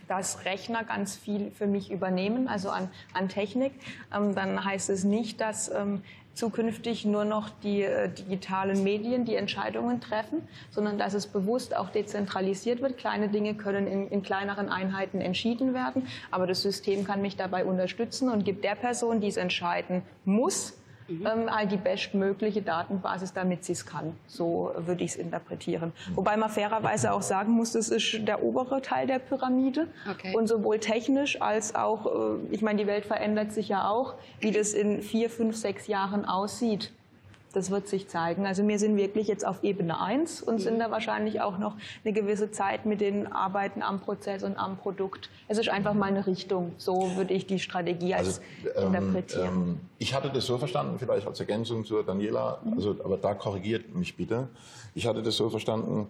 dass Rechner ganz viel für mich übernehmen, also an, an Technik, ähm, dann heißt es nicht, dass ähm, zukünftig nur noch die äh, digitalen Medien die Entscheidungen treffen, sondern dass es bewusst auch dezentralisiert wird. Kleine Dinge können in, in kleineren Einheiten entschieden werden, aber das System kann mich dabei unterstützen und gibt der Person, die es entscheiden muss, mhm. ähm, halt die bestmögliche Datenbasis, damit sie es kann. So würde ich es interpretieren. Mhm. Wobei man fairerweise auch sagen muss, das ist der obere Teil der Pyramide. Okay. Und sowohl technisch als auch, äh, ich meine, die Welt verändert sich ja auch, wie das in vier, fünf, sechs Jahren aussieht. Das wird sich zeigen. Also wir sind wirklich jetzt auf Ebene 1 und sind da wahrscheinlich auch noch eine gewisse Zeit mit den Arbeiten am Prozess und am Produkt. Es ist einfach mal eine Richtung. So würde ich die Strategie als also, ähm, interpretieren. Ähm, ich hatte das so verstanden, vielleicht als Ergänzung zur Daniela, mhm. also, aber da korrigiert mich bitte. Ich hatte das so verstanden,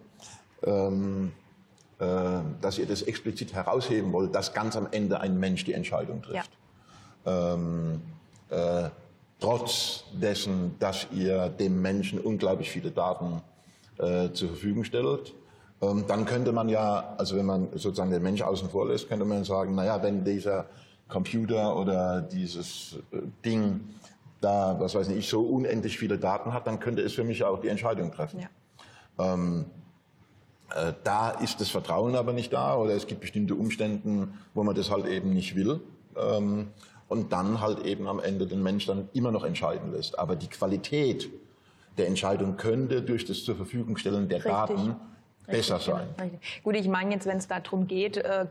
ähm, äh, dass ihr das explizit herausheben wollt, dass ganz am Ende ein Mensch die Entscheidung trifft. Ja. Ähm, äh, trotz dessen, dass ihr dem Menschen unglaublich viele Daten äh, zur Verfügung stellt. Ähm, dann könnte man ja, also wenn man sozusagen den Mensch außen vor lässt, könnte man sagen, naja, wenn dieser Computer oder dieses äh, Ding da, was weiß ich, so unendlich viele Daten hat, dann könnte es für mich auch die Entscheidung treffen. Ja. Ähm, äh, da ist das Vertrauen aber nicht da oder es gibt bestimmte Umstände, wo man das halt eben nicht will. Ähm, und dann halt eben am Ende den Mensch dann immer noch entscheiden lässt. Aber die Qualität der Entscheidung könnte durch das zur Verfügung stellen der Richtig. Daten besser sein. Gut, ich meine jetzt, wenn es darum geht, äh,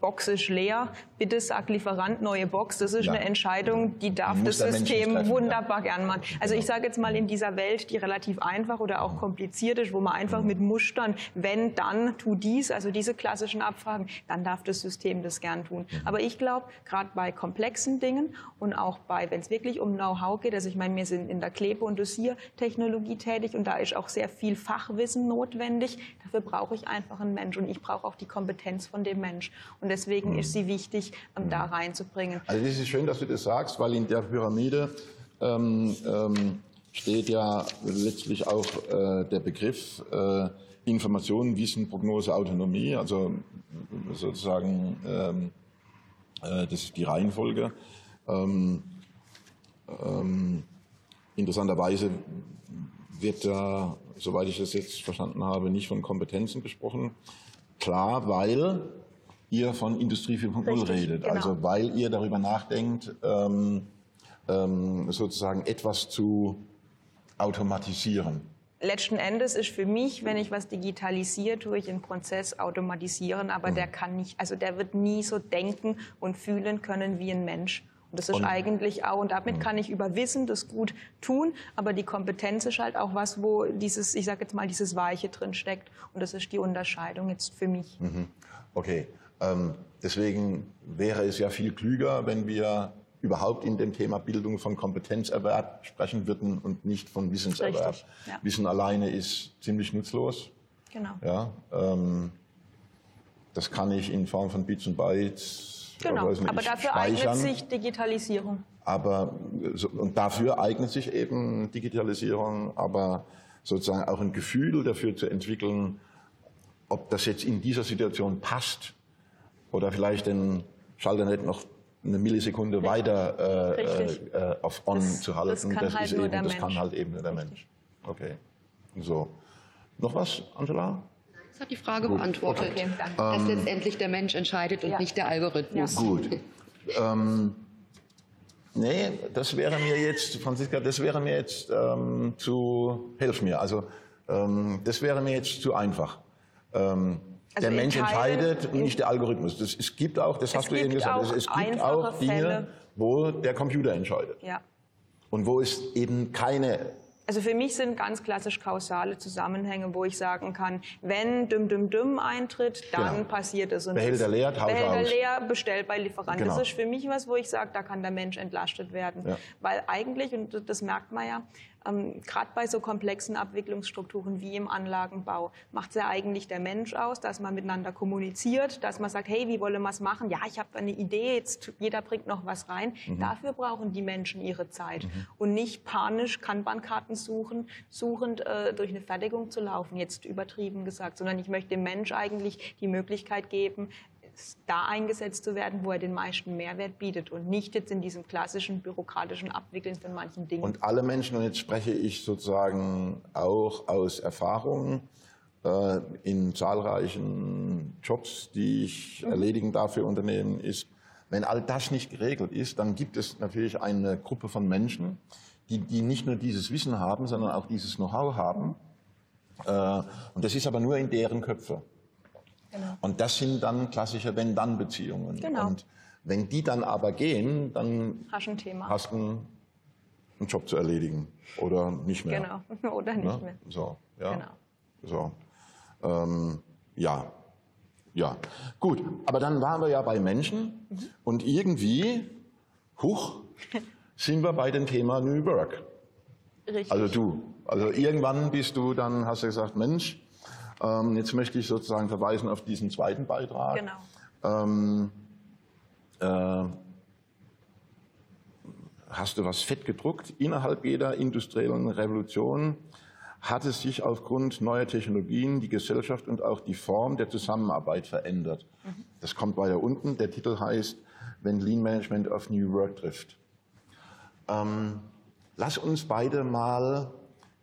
Box ist leer, bitte sag Lieferant neue Box. Das ist ja. eine Entscheidung, die darf das System treffen, wunderbar ja. gern machen. Also ich sage jetzt mal in dieser Welt, die relativ einfach oder auch kompliziert ist, wo man einfach mhm. mit Mustern, wenn, dann, tu dies, also diese klassischen Abfragen, dann darf das System das gern tun. Mhm. Aber ich glaube, gerade bei komplexen Dingen und auch bei, wenn es wirklich um Know-how geht, also ich meine, wir sind in der Klebe- und Dosiertechnologie tätig und da ist auch sehr viel Fachwissen notwendig. Dafür brauche ich einfach einen Mensch und ich brauche auch die Kompetenz von dem Mensch. Und deswegen mhm. ist sie wichtig, ähm, da mhm. reinzubringen. Also das ist schön, dass du das sagst, weil in der Pyramide ähm, ähm, steht ja letztlich auch äh, der Begriff äh, Information, Wissen, Prognose, Autonomie, also sozusagen ähm, äh, das ist die Reihenfolge. Ähm, ähm, interessanterweise wird da soweit ich das jetzt verstanden habe, nicht von Kompetenzen gesprochen. Klar, weil ihr von Industrie 4.0 redet, genau. also weil ihr darüber nachdenkt, ähm, ähm, sozusagen etwas zu automatisieren. Letzten Endes ist für mich, wenn ich was digitalisiere, tue ich einen Prozess automatisieren, aber mhm. der kann nicht, also der wird nie so denken und fühlen können wie ein Mensch. Und das ist und, eigentlich auch, und damit kann ich über Wissen das gut tun, aber die Kompetenz ist halt auch was, wo dieses, ich sage jetzt mal, dieses Weiche drin steckt. Und das ist die Unterscheidung jetzt für mich. Mhm. Okay. Ähm, deswegen wäre es ja viel klüger, wenn wir überhaupt in dem Thema Bildung von Kompetenzerwerb sprechen würden und nicht von Wissenserwerb. Richtig, ja. Wissen alleine ist ziemlich nutzlos. Genau. Ja, ähm, das kann ich in Form von Bits und Bytes Genau, aber dafür speichern. eignet sich Digitalisierung. Aber, und dafür eignet sich eben Digitalisierung, aber sozusagen auch ein Gefühl dafür zu entwickeln, ob das jetzt in dieser Situation passt oder vielleicht den Schalter nicht noch eine Millisekunde Richtig. weiter äh, äh, auf On das, zu halten. Das kann, das halt, nur eben, das kann halt eben nur der Richtig. Mensch. Okay. So. Noch was, Angela? Hat die Frage Gut. beantwortet. Okay, dass ähm, letztendlich der Mensch entscheidet und ja. nicht der Algorithmus. Ja. Gut. ähm, nee, das wäre mir jetzt, Franziska, das wäre mir jetzt ähm, zu, helf mir, also ähm, das wäre mir jetzt zu einfach. Ähm, also der Mensch entscheidet und nicht der Algorithmus. Das, es gibt auch, das hast du eben gesagt, es, es gibt auch Dinge, Fälle. wo der Computer entscheidet. Ja. Und wo es eben keine also für mich sind ganz klassisch kausale Zusammenhänge, wo ich sagen kann, wenn düm düm düm eintritt, dann genau. passiert es. Und Behälter leer, Tausch Behälter aus. leer, bestellt bei Lieferant. Genau. Das ist für mich was, wo ich sage, da kann der Mensch entlastet werden. Ja. Weil eigentlich, und das merkt man ja, ähm, Gerade bei so komplexen Abwicklungsstrukturen wie im Anlagenbau macht es ja eigentlich der Mensch aus, dass man miteinander kommuniziert, dass man sagt, hey, wie wollen wir es machen? Ja, ich habe eine Idee, jetzt jeder bringt noch was rein. Mhm. Dafür brauchen die Menschen ihre Zeit mhm. und nicht panisch Kanban-Karten suchen, suchend äh, durch eine Fertigung zu laufen, jetzt übertrieben gesagt, sondern ich möchte dem Mensch eigentlich die Möglichkeit geben, da eingesetzt zu werden, wo er den meisten Mehrwert bietet und nicht jetzt in diesem klassischen bürokratischen Abwickeln von manchen Dingen. Und alle Menschen, und jetzt spreche ich sozusagen auch aus Erfahrung äh, in zahlreichen Jobs, die ich mhm. erledigen darf für Unternehmen, ist, wenn all das nicht geregelt ist, dann gibt es natürlich eine Gruppe von Menschen, die, die nicht nur dieses Wissen haben, sondern auch dieses Know-how haben. Äh, und das ist aber nur in deren Köpfe. Genau. Und das sind dann klassische Wenn-Dann-Beziehungen. Genau. Und wenn die dann aber gehen, dann hast du ein Thema. Hast einen, einen Job zu erledigen oder nicht mehr. Genau, oder nicht ne? mehr. So, ja. Genau. So. Ähm, ja. Ja, gut. Aber dann waren wir ja bei Menschen mhm. und irgendwie, huch, sind wir bei dem Thema New Work. Richtig. Also du. Also irgendwann bist du dann, hast du gesagt, Mensch, ähm, jetzt möchte ich sozusagen verweisen auf diesen zweiten Beitrag. Genau. Ähm, äh, hast du was fett gedruckt? Innerhalb jeder industriellen Revolution hat es sich aufgrund neuer Technologien die Gesellschaft und auch die Form der Zusammenarbeit verändert. Mhm. Das kommt weiter unten. Der Titel heißt, wenn Lean Management auf New Work trifft. Ähm, lass uns beide mal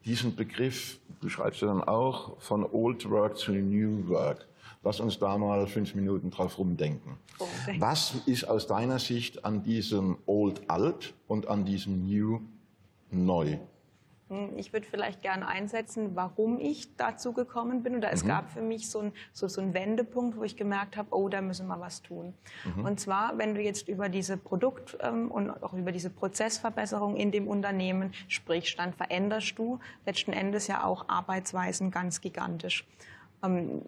diesen Begriff, du schreibst ja dann auch, von Old Work zu New Work. Lass uns da mal fünf Minuten drauf rumdenken. Okay. Was ist aus deiner Sicht an diesem Old alt und an diesem New neu? Hm, ich würde vielleicht gerne einsetzen, warum ich dazu gekommen bin. Oder es mhm. gab für mich so, ein, so, so einen Wendepunkt, wo ich gemerkt habe, oh, da müssen wir was tun. Mhm. Und zwar, wenn du jetzt über diese Produkt- ähm, und auch über diese Prozessverbesserung in dem Unternehmen sprichst, dann veränderst du letzten Endes ja auch Arbeitsweisen ganz gigantisch. Ähm,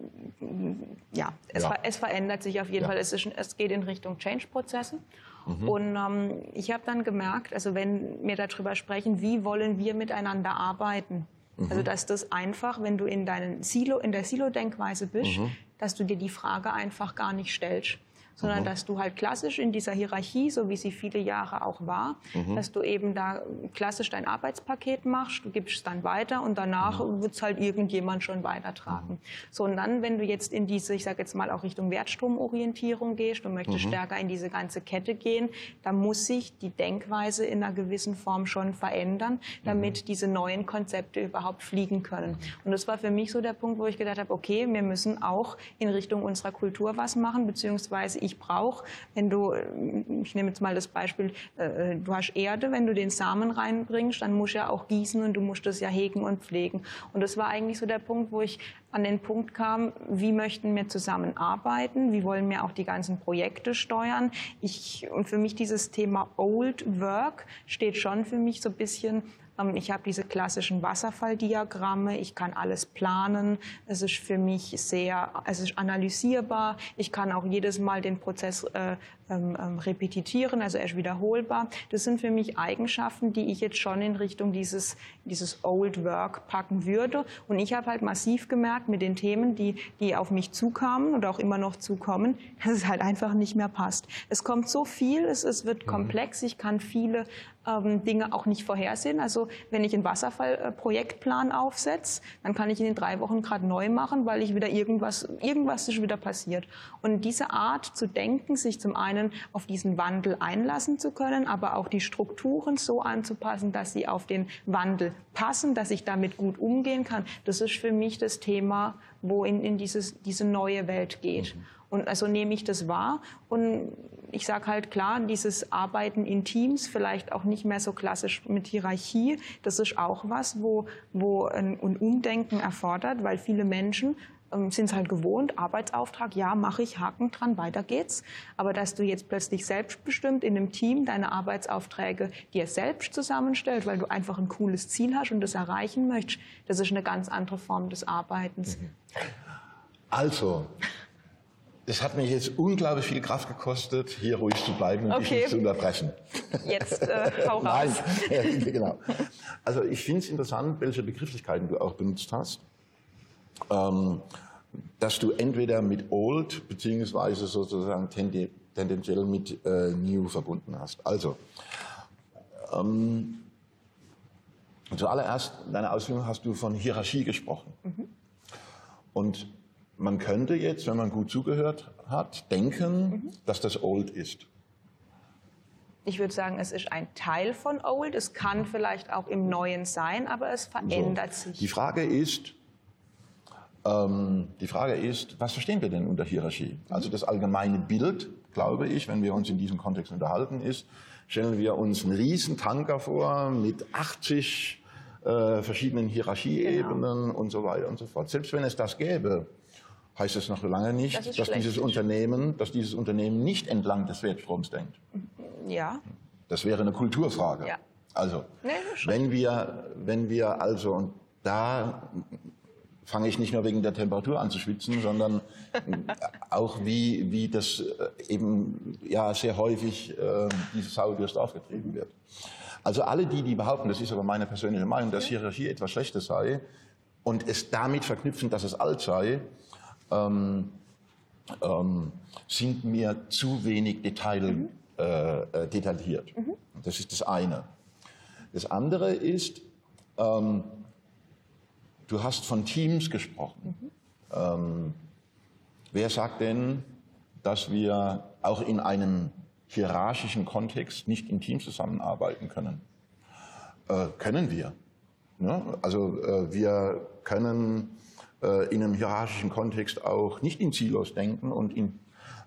ja, es, ja. Ver es, verändert sich auf jeden ja. Fall. Es, ist, es, geht in Richtung Change-Prozesse. Mhm. Und ähm, ich habe dann gemerkt, also wenn wir darüber sprechen, wie wollen wir miteinander arbeiten, also mhm. also dass das einfach, wenn du in deinen Silo, in der Silo-Denkweise bist, mhm. dass du dir die Frage einfach gar nicht stellst sondern mhm. dass du halt klassisch in dieser Hierarchie, so wie sie viele Jahre auch war, mhm. dass du eben da klassisch dein Arbeitspaket machst, du gibst es dann weiter und danach mhm. wird es halt irgendjemand schon weitertragen. Mhm. So und dann, wenn du jetzt in diese, ich sage jetzt mal auch Richtung Wertstromorientierung gehst und möchtest mhm. stärker in diese ganze Kette gehen, dann muss sich die Denkweise in einer gewissen Form schon verändern, damit mhm. diese neuen Konzepte überhaupt fliegen können. Und das war für mich so der Punkt, wo ich gedacht habe, okay, wir müssen auch in Richtung unserer Kultur was machen, beziehungsweise ich brauche. Wenn du, äh, ich nehme jetzt mal das Beispiel, äh, du hast Erde, wenn du den Samen reinbringst, dann musst du ja auch gießen und du musst das ja hegen und pflegen. Und das war eigentlich so der Punkt, wo ich an den Punkt kam, wie möchten wir zusammenarbeiten, wie wollen wir auch die ganzen Projekte steuern. Ich, und für mich dieses Thema Old Work steht schon für mich so ein bisschen ich habe diese klassischen Wasserfalldiagramme, ich kann alles planen, es ist für mich sehr, es ist analysierbar, ich kann auch jedes Mal den Prozess äh, ähm, ähm, repetitieren, also er ist wiederholbar. Das sind für mich Eigenschaften, die ich jetzt schon in Richtung dieses, dieses Old Work packen würde. Und ich habe halt massiv gemerkt mit den Themen, die, die auf mich zukamen und auch immer noch zukommen, dass es halt einfach nicht mehr passt. Es kommt so viel, es, es wird mhm. komplex, ich kann viele ähm, Dinge auch nicht vorhersehen. Also wenn ich einen Wasserfallprojektplan aufsetze, dann kann ich ihn in drei Wochen gerade neu machen, weil ich wieder irgendwas, irgendwas ist wieder passiert. Und diese Art zu denken, sich zum einen auf diesen Wandel einlassen zu können, aber auch die Strukturen so anzupassen, dass sie auf den Wandel passen, dass ich damit gut umgehen kann, das ist für mich das Thema, wo in, in dieses, diese neue Welt geht. Mhm. Und also nehme ich das wahr und ich sage halt klar, dieses Arbeiten in Teams, vielleicht auch nicht mehr so klassisch mit Hierarchie, das ist auch was, wo, wo ein, ein Umdenken erfordert, weil viele Menschen ähm, sind es halt gewohnt, Arbeitsauftrag, ja, mache ich, Haken dran, weiter geht's. Aber dass du jetzt plötzlich selbstbestimmt in einem Team deine Arbeitsaufträge dir selbst zusammenstellst, weil du einfach ein cooles Ziel hast und das erreichen möchtest, das ist eine ganz andere Form des Arbeitens. Mhm. Also, das hat mich jetzt unglaublich viel Kraft gekostet, hier ruhig zu bleiben und okay. dich nicht zu unterbrechen. Jetzt äh, hau raus. Nein, genau. Also ich finde es interessant, welche Begrifflichkeiten du auch benutzt hast. Ähm, dass du entweder mit Old beziehungsweise sozusagen tendenziell mit äh, New verbunden hast. Also, ähm, zuallererst, in deiner Ausführung hast du von Hierarchie gesprochen. Mhm. Und man könnte jetzt, wenn man gut zugehört hat, denken, mhm. dass das old ist. Ich würde sagen, es ist ein Teil von old. Es kann vielleicht auch im Neuen sein, aber es verändert so. sich. Die Frage ist, ähm, die Frage ist, was verstehen wir denn unter Hierarchie? Mhm. Also das allgemeine Bild, glaube ich, wenn wir uns in diesem Kontext unterhalten, ist, stellen wir uns einen riesen Tanker vor mit 80 äh, verschiedenen Hierarchieebenen genau. und so weiter und so fort. Selbst wenn es das gäbe, heißt es noch lange nicht, das dass dieses Unternehmen, dass dieses Unternehmen nicht entlang des Wertstroms denkt. Ja. Das wäre eine Kulturfrage. Ja. Also, nee, wenn wir, wenn wir also, und da fange ich nicht nur wegen der Temperatur an zu schwitzen, sondern auch wie, wie das äh, eben ja sehr häufig äh, diese Sau durchs Dorf getrieben wird. Also alle die, die behaupten, das ist aber meine persönliche Meinung, dass Hierarchie etwas Schlechtes sei und es damit verknüpfen, dass es alt sei, ähm, ähm, sind mir zu wenig Detail, mhm. äh, äh, detailliert. Mhm. Das ist das eine. Das andere ist, ähm, du hast von Teams gesprochen. Mhm. Ähm, wer sagt denn, dass wir auch in einem hierarchischen Kontext nicht in Teams zusammenarbeiten können? Äh, können wir. Ne? Also äh, wir können äh, in einem hierarchischen Kontext auch nicht in Silos denken und in,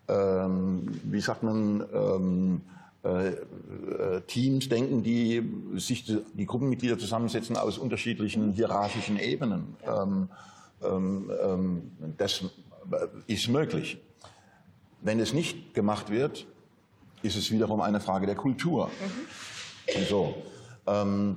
ähm, wie sagt man, ähm, äh, äh, Teams denken, die sich die Gruppenmitglieder zusammensetzen aus unterschiedlichen hierarchischen Ebenen. Ähm, ähm, ähm, das ist möglich. Wenn es nicht gemacht wird, ist es wiederum eine Frage der Kultur. Mhm. So. Ähm,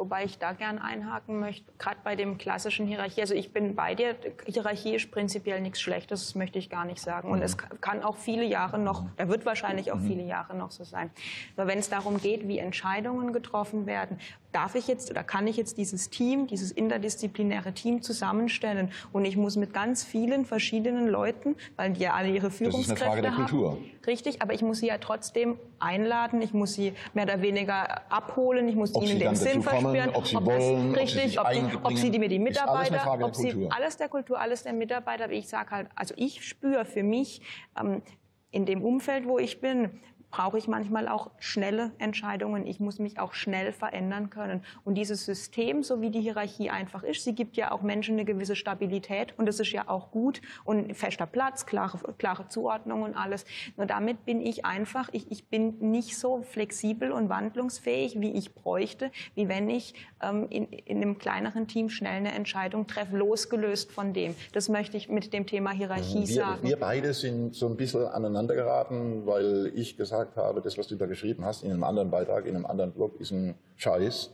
Wobei ich da gern einhaken möchte, gerade bei dem klassischen Hierarchie. Also ich bin bei dir, Hierarchie ist prinzipiell nichts Schlechtes, das möchte ich gar nicht sagen. Und es kann auch viele Jahre noch, er wird wahrscheinlich auch mhm. viele Jahre noch so sein. Aber wenn es darum geht, wie Entscheidungen getroffen werden, darf ich jetzt oder kann ich jetzt dieses Team, dieses interdisziplinäre Team zusammenstellen? Und ich muss mit ganz vielen verschiedenen Leuten, weil die ja alle ihre Führungskräfte haben. Das ist eine Frage der Kultur. Haben, richtig, aber ich muss sie ja trotzdem einladen, ich muss sie mehr oder weniger abholen, ich muss ob ihnen den Sinn verspüren, ob sie ob wollen, das, richtig, ob sie, ob, sie die mir die Mitarbeiter, ob sie alles der Kultur, alles der Mitarbeiter, wie ich sage halt, also ich spüre für mich ähm, in dem Umfeld, wo ich bin, brauche ich manchmal auch schnelle Entscheidungen. Ich muss mich auch schnell verändern können. Und dieses System, so wie die Hierarchie einfach ist, sie gibt ja auch Menschen eine gewisse Stabilität und das ist ja auch gut und fester Platz, klare, klare Zuordnung und alles. Nur damit bin ich einfach, ich, ich bin nicht so flexibel und wandlungsfähig, wie ich bräuchte, wie wenn ich ähm, in, in einem kleineren Team schnell eine Entscheidung treffe, losgelöst von dem. Das möchte ich mit dem Thema Hierarchie wir, sagen. Wir beide sind so ein bisschen aneinander geraten, weil ich gesagt gesagt habe, das, was du da geschrieben hast, in einem anderen Beitrag, in einem anderen Blog, ist ein Scheiß.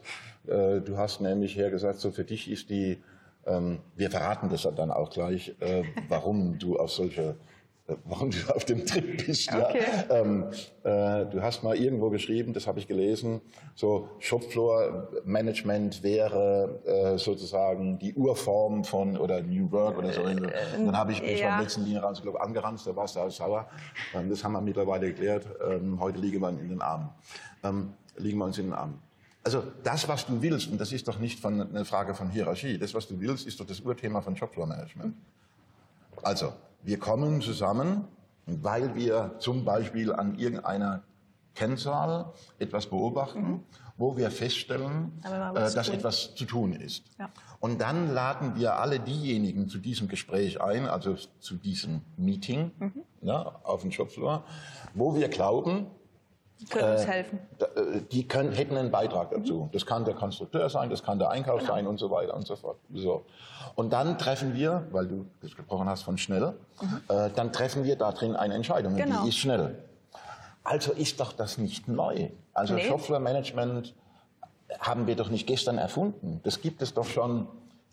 Äh, du hast nämlich hergesagt, so für dich ist die, ähm, wir verraten das dann auch gleich, äh, warum du auf solche warum du auf dem Trip bist. Okay. Ja. Ähm, äh, du hast mal irgendwo geschrieben, das habe ich gelesen, so Shopfloor-Management wäre äh, sozusagen die Urform von oder New Work oder so. Äh, dann habe ich mich ja. letzten Linienrand glaube angeranzt, da warst du auch sauer. Ähm, das haben wir mittlerweile geklärt. Ähm, heute liegen wir in den Armen. Ähm, liegen wir uns in den Armen. Also das, was du willst, und das ist doch nicht von, eine Frage von Hierarchie, das, was du willst, ist doch das Urthema von Shopfloor-Management. Also, wir kommen zusammen, weil wir zum Beispiel an irgendeiner Kennzahl etwas beobachten, mhm. wo wir feststellen, äh, dass etwas zu tun ist. Ja. Und dann laden wir alle diejenigen zu diesem Gespräch ein, also zu diesem Meeting mhm. ja, auf dem Shopfloor, wo wir glauben, die können uns äh, helfen. Äh, die können, hätten einen Beitrag dazu. Mhm. Das kann der Konstrukteur sein, das kann der Einkauf genau. sein und so weiter und so fort. So. Und dann treffen wir, weil du gesprochen hast von schnell, mhm. äh, dann treffen wir da drin eine Entscheidung. Genau. Die ist schnell. Also ist doch das nicht neu. Also nee. Software Management haben wir doch nicht gestern erfunden. Das gibt es doch schon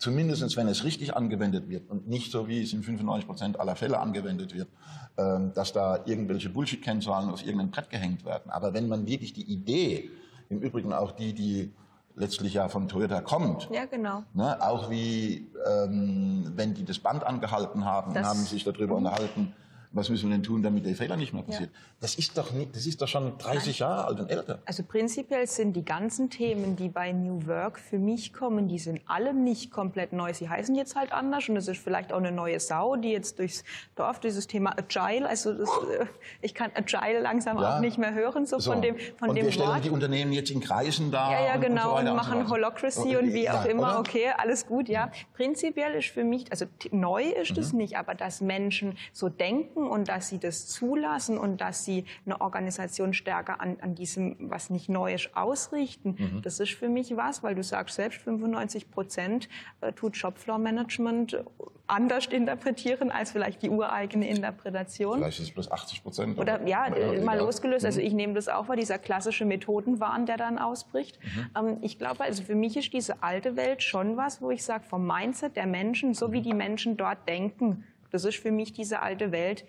zumindest wenn es richtig angewendet wird und nicht so, wie es in 95 Prozent aller Fälle angewendet wird, dass da irgendwelche Bullshit-Kennzahlen auf irgendein Brett gehängt werden. Aber wenn man wirklich die Idee, im Übrigen auch die, die letztlich ja von Toyota kommt. Ja, genau. Ne, auch wie, ähm, wenn die das Band angehalten haben das und haben sich darüber unterhalten, was müssen wir denn tun, damit der Fehler nicht mehr passiert? Ja. Das ist doch nicht, das ist doch schon 30 Nein. Jahre alt und älter. Also prinzipiell sind die ganzen Themen, die bei New Work für mich kommen, die sind alle nicht komplett neu. Sie heißen jetzt halt anders und es ist vielleicht auch eine neue Sau, die jetzt durchs Dorf dieses Thema Agile, also das, äh, ich kann Agile langsam ja. auch nicht mehr hören, so, so. von dem von und dem wir stellen Wort. die Unternehmen jetzt in Kreisen da. Ja, ja, genau, und, so und machen und so Holocracy und wie auch immer. Oder? Okay, alles gut, ja. Prinzipiell ist für mich, also neu ist mhm. es nicht, aber dass Menschen so denken und dass sie das zulassen und dass sie eine Organisation stärker an, an diesem, was nicht neu ist, ausrichten, mhm. das ist für mich was, weil du sagst selbst 95 Prozent äh, tut Shopfloor-Management anders interpretieren als vielleicht die ureigene Interpretation. Vielleicht ist es bloß 80 Prozent. Oder ja, äh, mal losgelöst. Also mhm. ich nehme das auch, weil dieser klassische Methodenwahn, der dann ausbricht. Mhm. Ähm, ich glaube, also für mich ist diese alte Welt schon was, wo ich sage, vom Mindset der Menschen, so wie die Menschen dort denken, das ist für mich diese alte Welt,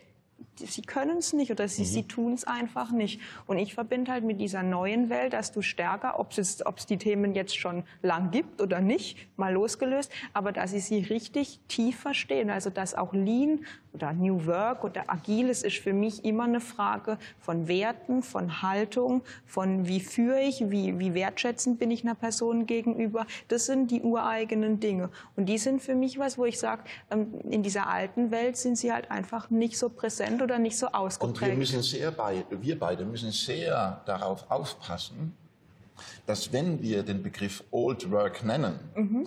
sie können es nicht oder sie, mhm. sie tun es einfach nicht. Und ich verbinde halt mit dieser neuen Welt, dass du stärker, ob es die Themen jetzt schon lang gibt oder nicht, mal losgelöst, aber dass sie sie richtig tief verstehen. Also dass auch Lean oder New Work oder Agiles ist für mich immer eine Frage von Werten, von Haltung, von wie führe ich, wie, wie wertschätzend bin ich einer Person gegenüber. Das sind die ureigenen Dinge. Und die sind für mich was, wo ich sage, ähm, in dieser alten Welt sind sie halt einfach nicht so präsent oder nicht so ausgeprägt. Und wir müssen sehr bei, wir beide müssen sehr darauf aufpassen, dass wenn wir den Begriff Old Work nennen, mhm.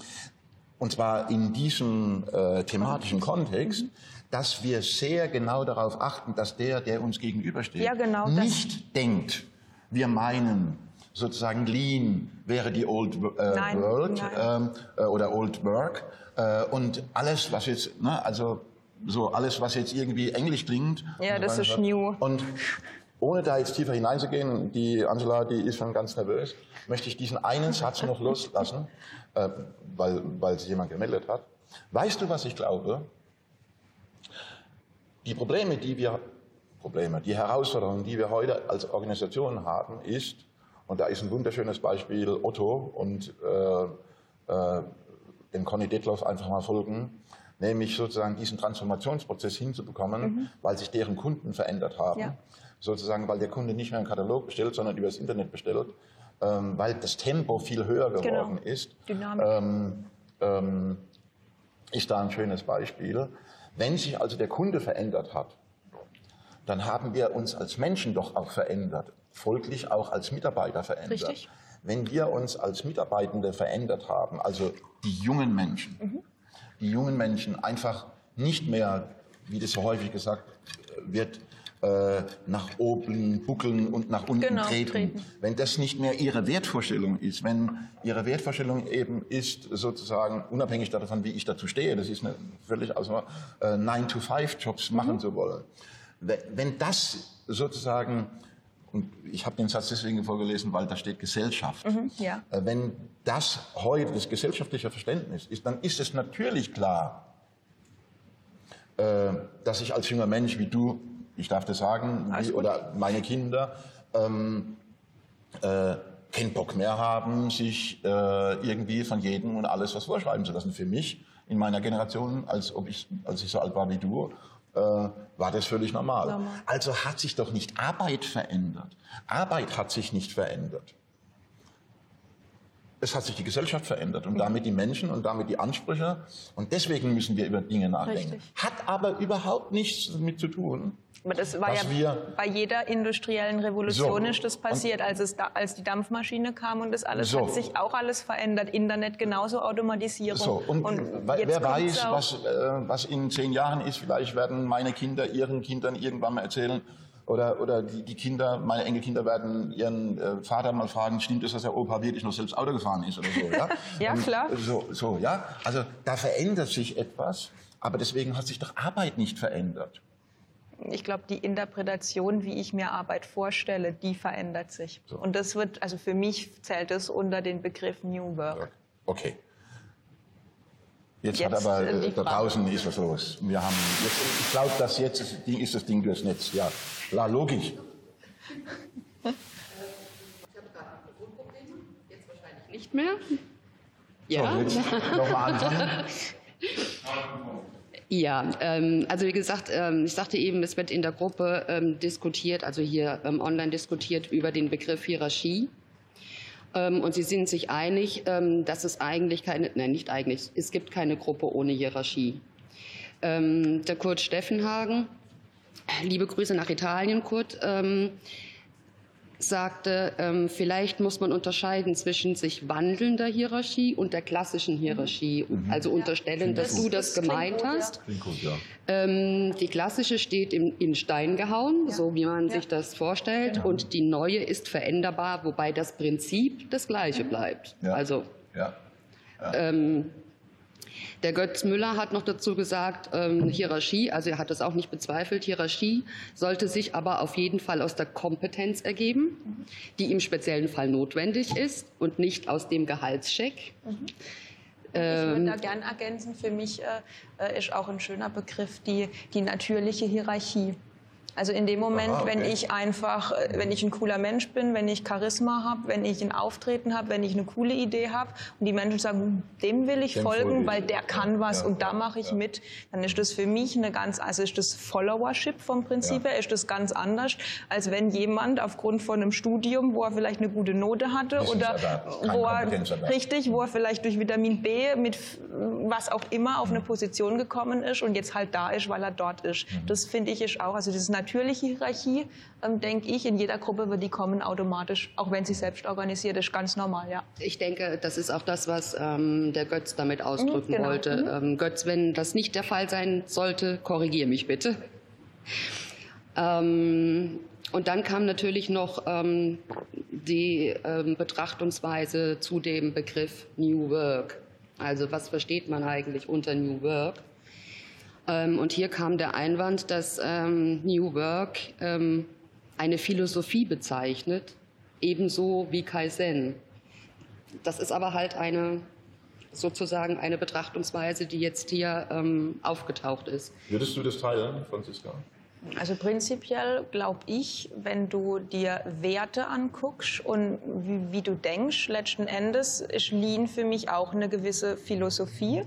und zwar in diesem äh, thematischen Kontext, mhm dass wir sehr genau darauf achten, dass der, der uns gegenübersteht, ja, genau, nicht denkt, wir meinen, sozusagen Lean wäre die Old äh, Nein, World nein. Ähm, äh, oder Old Work äh, und alles, was jetzt, ne, also so alles, was jetzt irgendwie englisch klingt. Ja, das ist new. Und ohne da jetzt tiefer hineinzugehen, die Angela, die ist schon ganz nervös, möchte ich diesen einen Satz noch loslassen, äh, weil, weil sich jemand gemeldet hat. Weißt du, was ich glaube? Die Probleme, die wir, Probleme, die Herausforderungen, die wir heute als Organisation haben, ist, und da ist ein wunderschönes Beispiel Otto und äh, äh, dem Conny Detloff einfach mal folgen, nämlich sozusagen diesen Transformationsprozess hinzubekommen, weil sich deren Kunden verändert haben. Ja. Sozusagen, weil der Kunde nicht mehr einen Katalog bestellt, sondern über das Internet bestellt, ähm, weil das Tempo viel höher geworden ist. Dynamik. Ähm, ähm, ist da ein schönes Beispiel. Wenn sich also der Kunde verändert hat, dann haben wir uns als Menschen doch auch verändert, folglich auch als Mitarbeiter verändert. Richtig. Wenn wir uns als Mitarbeitende verändert haben, also die jungen Menschen, die jungen Menschen einfach nicht mehr, wie das so häufig gesagt wird, äh, nach oben buckeln und nach unten Genau, treten. treten. Wenn das nicht mehr ihre Wertvorstellung ist, wenn ihre Wertvorstellung eben ist, sozusagen, unabhängig davon, wie ich dazu stehe, das ist eine völlig aus äh, 9-to-5-Jobs machen zu wollen. Wenn das sozusagen, und ich habe den Satz deswegen vorgelesen, weil da steht Gesellschaft. ja. Äh, Wenn das heute das gesellschaftliche Verständnis ist, dann ist es natürlich klar, äh, dass ich als junger Mensch wie du, ich darf das sagen, wie, oder meine Kinder, ähm, äh, keinen Bock mehr haben, sich äh, irgendwie von jedem und alles was vorschreiben zu lassen. Für mich in meiner Generation, als, ob ich, als ich so alt war wie du, war das völlig normal. Normal. Also hat sich doch nicht Arbeit verändert. Arbeit hat sich nicht verändert. Es hat sich die Gesellschaft verändert und damit die Menschen und damit die Ansprüche. Und deswegen müssen wir über Dinge nachdenken. Richtig. Hat aber überhaupt nichts damit zu tun. Aber das war Was ja bei jeder industriellen Revolution So. ist das passiert, als, es da, als die Dampfmaschine kam und das alles So. hat sich auch alles verändert. Internet genauso, Automatisierung. So, und, jetzt wer weiß, was, äh, was in zehn Jahren ist. Vielleicht werden meine Kinder ihren Kindern irgendwann mal erzählen, oder, oder die, die Kinder, meine Enkelkinder werden ihren äh, Vater mal fragen, stimmt es, dass der Opa wirklich noch selbst Auto gefahren ist oder so, ja? Ja, Und klar. So, so, ja. Also da verändert sich etwas, aber deswegen hat sich doch Arbeit nicht verändert. Ich glaube, die Interpretation, wie ich mir Arbeit vorstelle, die verändert sich. So. Und das wird, also für mich zählt es unter den Begriff New Work. Okay. Jetzt, hat Jetzt, aber äh, äh, da draußen ist was los. Wir haben jetzt, ich glaube, dass jetzt ist, das Ding- ist das Ding durchs Netz. Ja, klar, logisch. Nicht mehr? Ja. So, jetzt nochmal anfangen. Ja, ähm, also wie gesagt, ähm, ich sagte eben, es wird in der Gruppe ähm, diskutiert, also hier ähm, online diskutiert über den Begriff Hierarchie. Ähm, und sie sind sich einig, ähm, dass es eigentlich keine, nein, nicht eigentlich, es gibt keine Gruppe ohne Hierarchie. Ähm, der Kurt Steffenhagen, liebe Grüße nach Italien, Kurt, ähm, sagte, ähm, vielleicht muss man unterscheiden zwischen sich wandelnder Hierarchie und der klassischen Hierarchie. Also unterstellen, dass du das Das gemeint gut, hast. Gut, ja. Ähm, die klassische steht in, in Stein gehauen, Ja. so wie man Ja. sich das vorstellt. Und die neue ist veränderbar, wobei das Prinzip das gleiche bleibt. Ja. Also ja. ähm, der Götz Müller hat noch dazu gesagt, ähm, Hierarchie, also er hat das auch nicht bezweifelt, Hierarchie sollte sich aber auf jeden Fall aus der Kompetenz ergeben, die im speziellen Fall notwendig ist und nicht aus dem Gehaltscheck. Ich würde Ähm, da gern ergänzen, für mich äh, äh, ist auch ein schöner Begriff die, die natürliche Hierarchie. Also in dem Moment, Aha, okay. wenn ich einfach, äh, wenn ich ein cooler Mensch bin, wenn ich Charisma habe, wenn ich ein Auftreten habe, wenn ich eine coole Idee habe und die Menschen sagen, hm, dem will ich Dem folge folgen, ich. weil der kann was Ja, und da mache ich ja. mit, dann ist das für mich eine ganz, also ist das Followership vom Prinzip her, ist das ganz anders, als wenn jemand aufgrund von einem Studium, wo er vielleicht eine gute Note hatte oder wo er, richtig, wo er vielleicht durch Vitamin B mit was auch immer auf eine Position gekommen ist und jetzt halt da ist, weil er dort ist. Das finde ich ist auch, also diese natürliche Hierarchie, ähm, denke ich, in jeder Gruppe wird die kommen automatisch, auch wenn sie selbst organisiert ist, ganz normal, ja. Ich denke, das ist auch das, was ähm, der Götz damit ausdrücken Mhm, genau. wollte. Ähm, Götz, wenn das nicht der Fall sein sollte, korrigiere mich bitte. Ähm, und dann kam natürlich noch ähm, die ähm, Betrachtungsweise zu dem Begriff New Work. Also was versteht man eigentlich unter New Work? Ähm, und hier kam der Einwand, dass ähm, New Work ähm, eine Philosophie bezeichnet, ebenso wie Kaizen. Das ist aber halt eine sozusagen eine Betrachtungsweise, die jetzt hier ähm, aufgetaucht ist. Würdest du das teilen, Franziska? Also prinzipiell glaube ich, wenn du dir Werte anguckst und wie, wie, du denkst, letzten Endes ist Lean für mich auch eine gewisse Philosophie.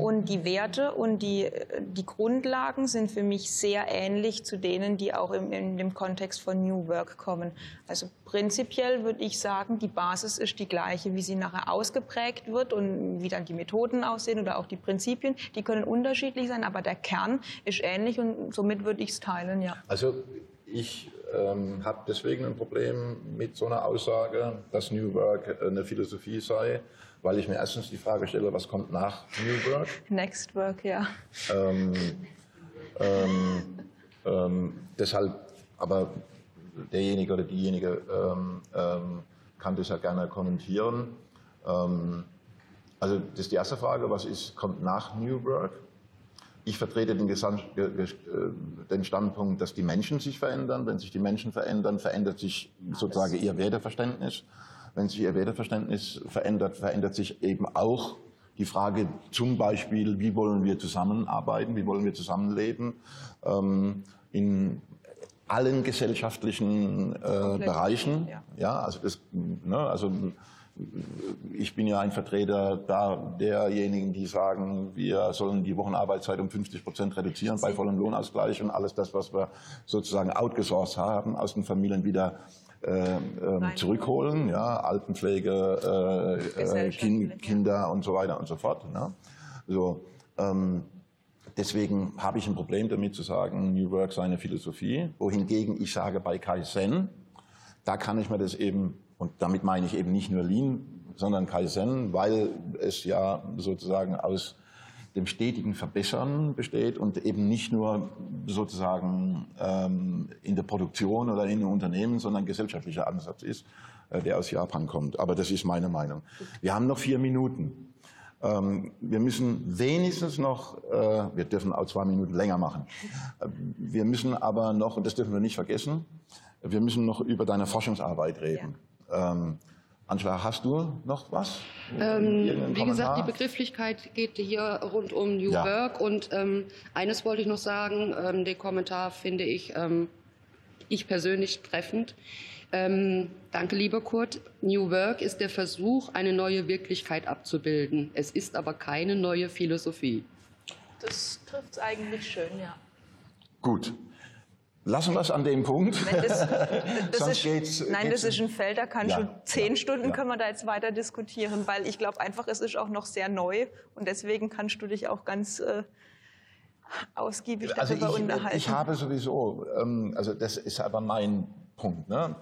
Und die Werte und die, die Grundlagen sind für mich sehr ähnlich zu denen, die auch im, in dem Kontext von New Work kommen. Also prinzipiell würde ich sagen, die Basis ist die gleiche, wie sie nachher ausgeprägt wird und wie dann die Methoden aussehen oder auch die Prinzipien. Die können unterschiedlich sein, aber der Kern ist ähnlich und somit würde ich es teilen, ja. Also ich ähm, habe deswegen ein Problem mit so einer Aussage, dass New Work eine Philosophie sei weil ich mir erstens die Frage stelle, was kommt nach New Work? Next Work, ja. Ähm, ähm, ähm, deshalb, aber derjenige oder diejenige ähm, ähm, kann das ja gerne kommentieren. Ähm, also das ist die erste Frage, was ist, kommt nach New Work? Ich vertrete den, äh, den, Standpunkt, dass die Menschen sich verändern. Wenn sich die Menschen verändern, verändert sich sozusagen ihr Werteverständnis. Wenn sich Ihr Werteverständnis verändert, verändert sich eben auch die Frage zum Beispiel, wie wollen wir zusammenarbeiten, wie wollen wir zusammenleben ähm, in allen gesellschaftlichen äh, Bereichen. Ja. ja, also, das, ne, also ich bin ja ein Vertreter da derjenigen, die sagen, wir sollen die Wochenarbeitszeit um 50 Prozent reduzieren bei vollem Lohnausgleich und alles das, was wir sozusagen outgesourced haben, aus den Familien wieder äh, äh, zurückholen, ja, Altenpflege, äh, äh kind, Kinder und so weiter und so fort. Ne? So, ähm, deswegen habe ich ein Problem damit zu sagen, New Work sei eine Philosophie, wohingegen ich sage, bei Kaizen, da kann ich mir das eben, und damit meine ich eben nicht nur Lean, sondern Kaizen, weil es ja sozusagen aus dem stetigen Verbessern besteht und eben nicht nur sozusagen ähm, in der Produktion oder in den Unternehmen, sondern gesellschaftlicher Ansatz ist, äh, der aus Japan kommt. Aber das ist meine Meinung. Wir haben noch vier Minuten. Ähm, wir müssen wenigstens noch, äh, wir dürfen auch zwei Minuten länger machen. Äh, wir müssen aber noch, und das dürfen wir nicht vergessen, wir müssen noch über deine Forschungsarbeit reden. Ja. Ähm, Angela, hast du noch was? Ähm, wie gesagt, die Begrifflichkeit geht hier rund um New ja. Work. Und ähm, eines wollte ich noch sagen, ähm, den Kommentar finde ich, ähm, ich persönlich treffend. Ähm, danke, lieber Kurt. New Work ist der Versuch, eine neue Wirklichkeit abzubilden. Es ist aber keine neue Philosophie. Das trifft es eigentlich schön, ja. Gut. Lassen wir es an dem Punkt. Das, das ist, geht's, nein, geht's das ist ein Feld, da kann ja, schon zehn ja, Stunden ja. können wir da jetzt weiter diskutieren, weil ich glaube einfach, es ist auch noch sehr neu und deswegen kannst du dich auch ganz äh, ausgiebig also darüber ich, unterhalten. Ich habe sowieso, ähm, also das ist aber mein Punkt, ne?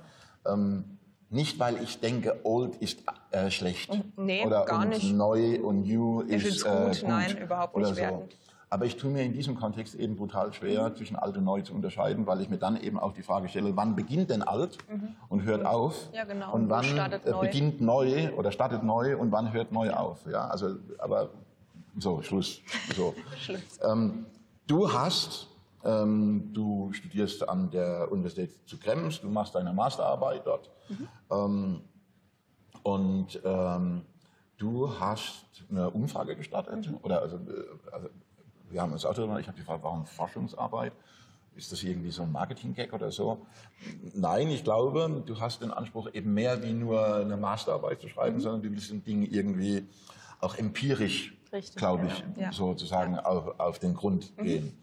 Ähm, nicht, weil ich denke, old ist äh, schlecht. Nee, oder gar nicht. neu und new ich ist gut. Äh, gut. Nein, überhaupt nicht so. Aber ich tue mir in diesem Kontext eben brutal schwer, mhm. zwischen alt und neu zu unterscheiden, weil ich mir dann eben auch die Frage stelle, wann beginnt denn alt mhm. und hört auf? Ja, genau. Und wann neu? beginnt neu oder startet neu und wann hört neu auf? Ja, also, aber so, Schluss. So. Schluss. Ähm, du hast, ähm, du studierst an der Universität zu Krems, du machst deine Masterarbeit dort. Mhm. Ähm, und ähm, du hast eine Umfrage gestartet, mhm. oder also, äh, also wir haben uns auch darüber, ich habe gefragt, warum Forschungsarbeit? Ist das irgendwie so ein Marketing-Gag oder so? Nein, ich glaube, du hast den Anspruch, eben mehr wie nur eine Masterarbeit zu schreiben, mhm. sondern du willst den Dingen irgendwie auch empirisch, glaube ich, ja. sozusagen ja. Auf, auf, den Grund mhm. gehen.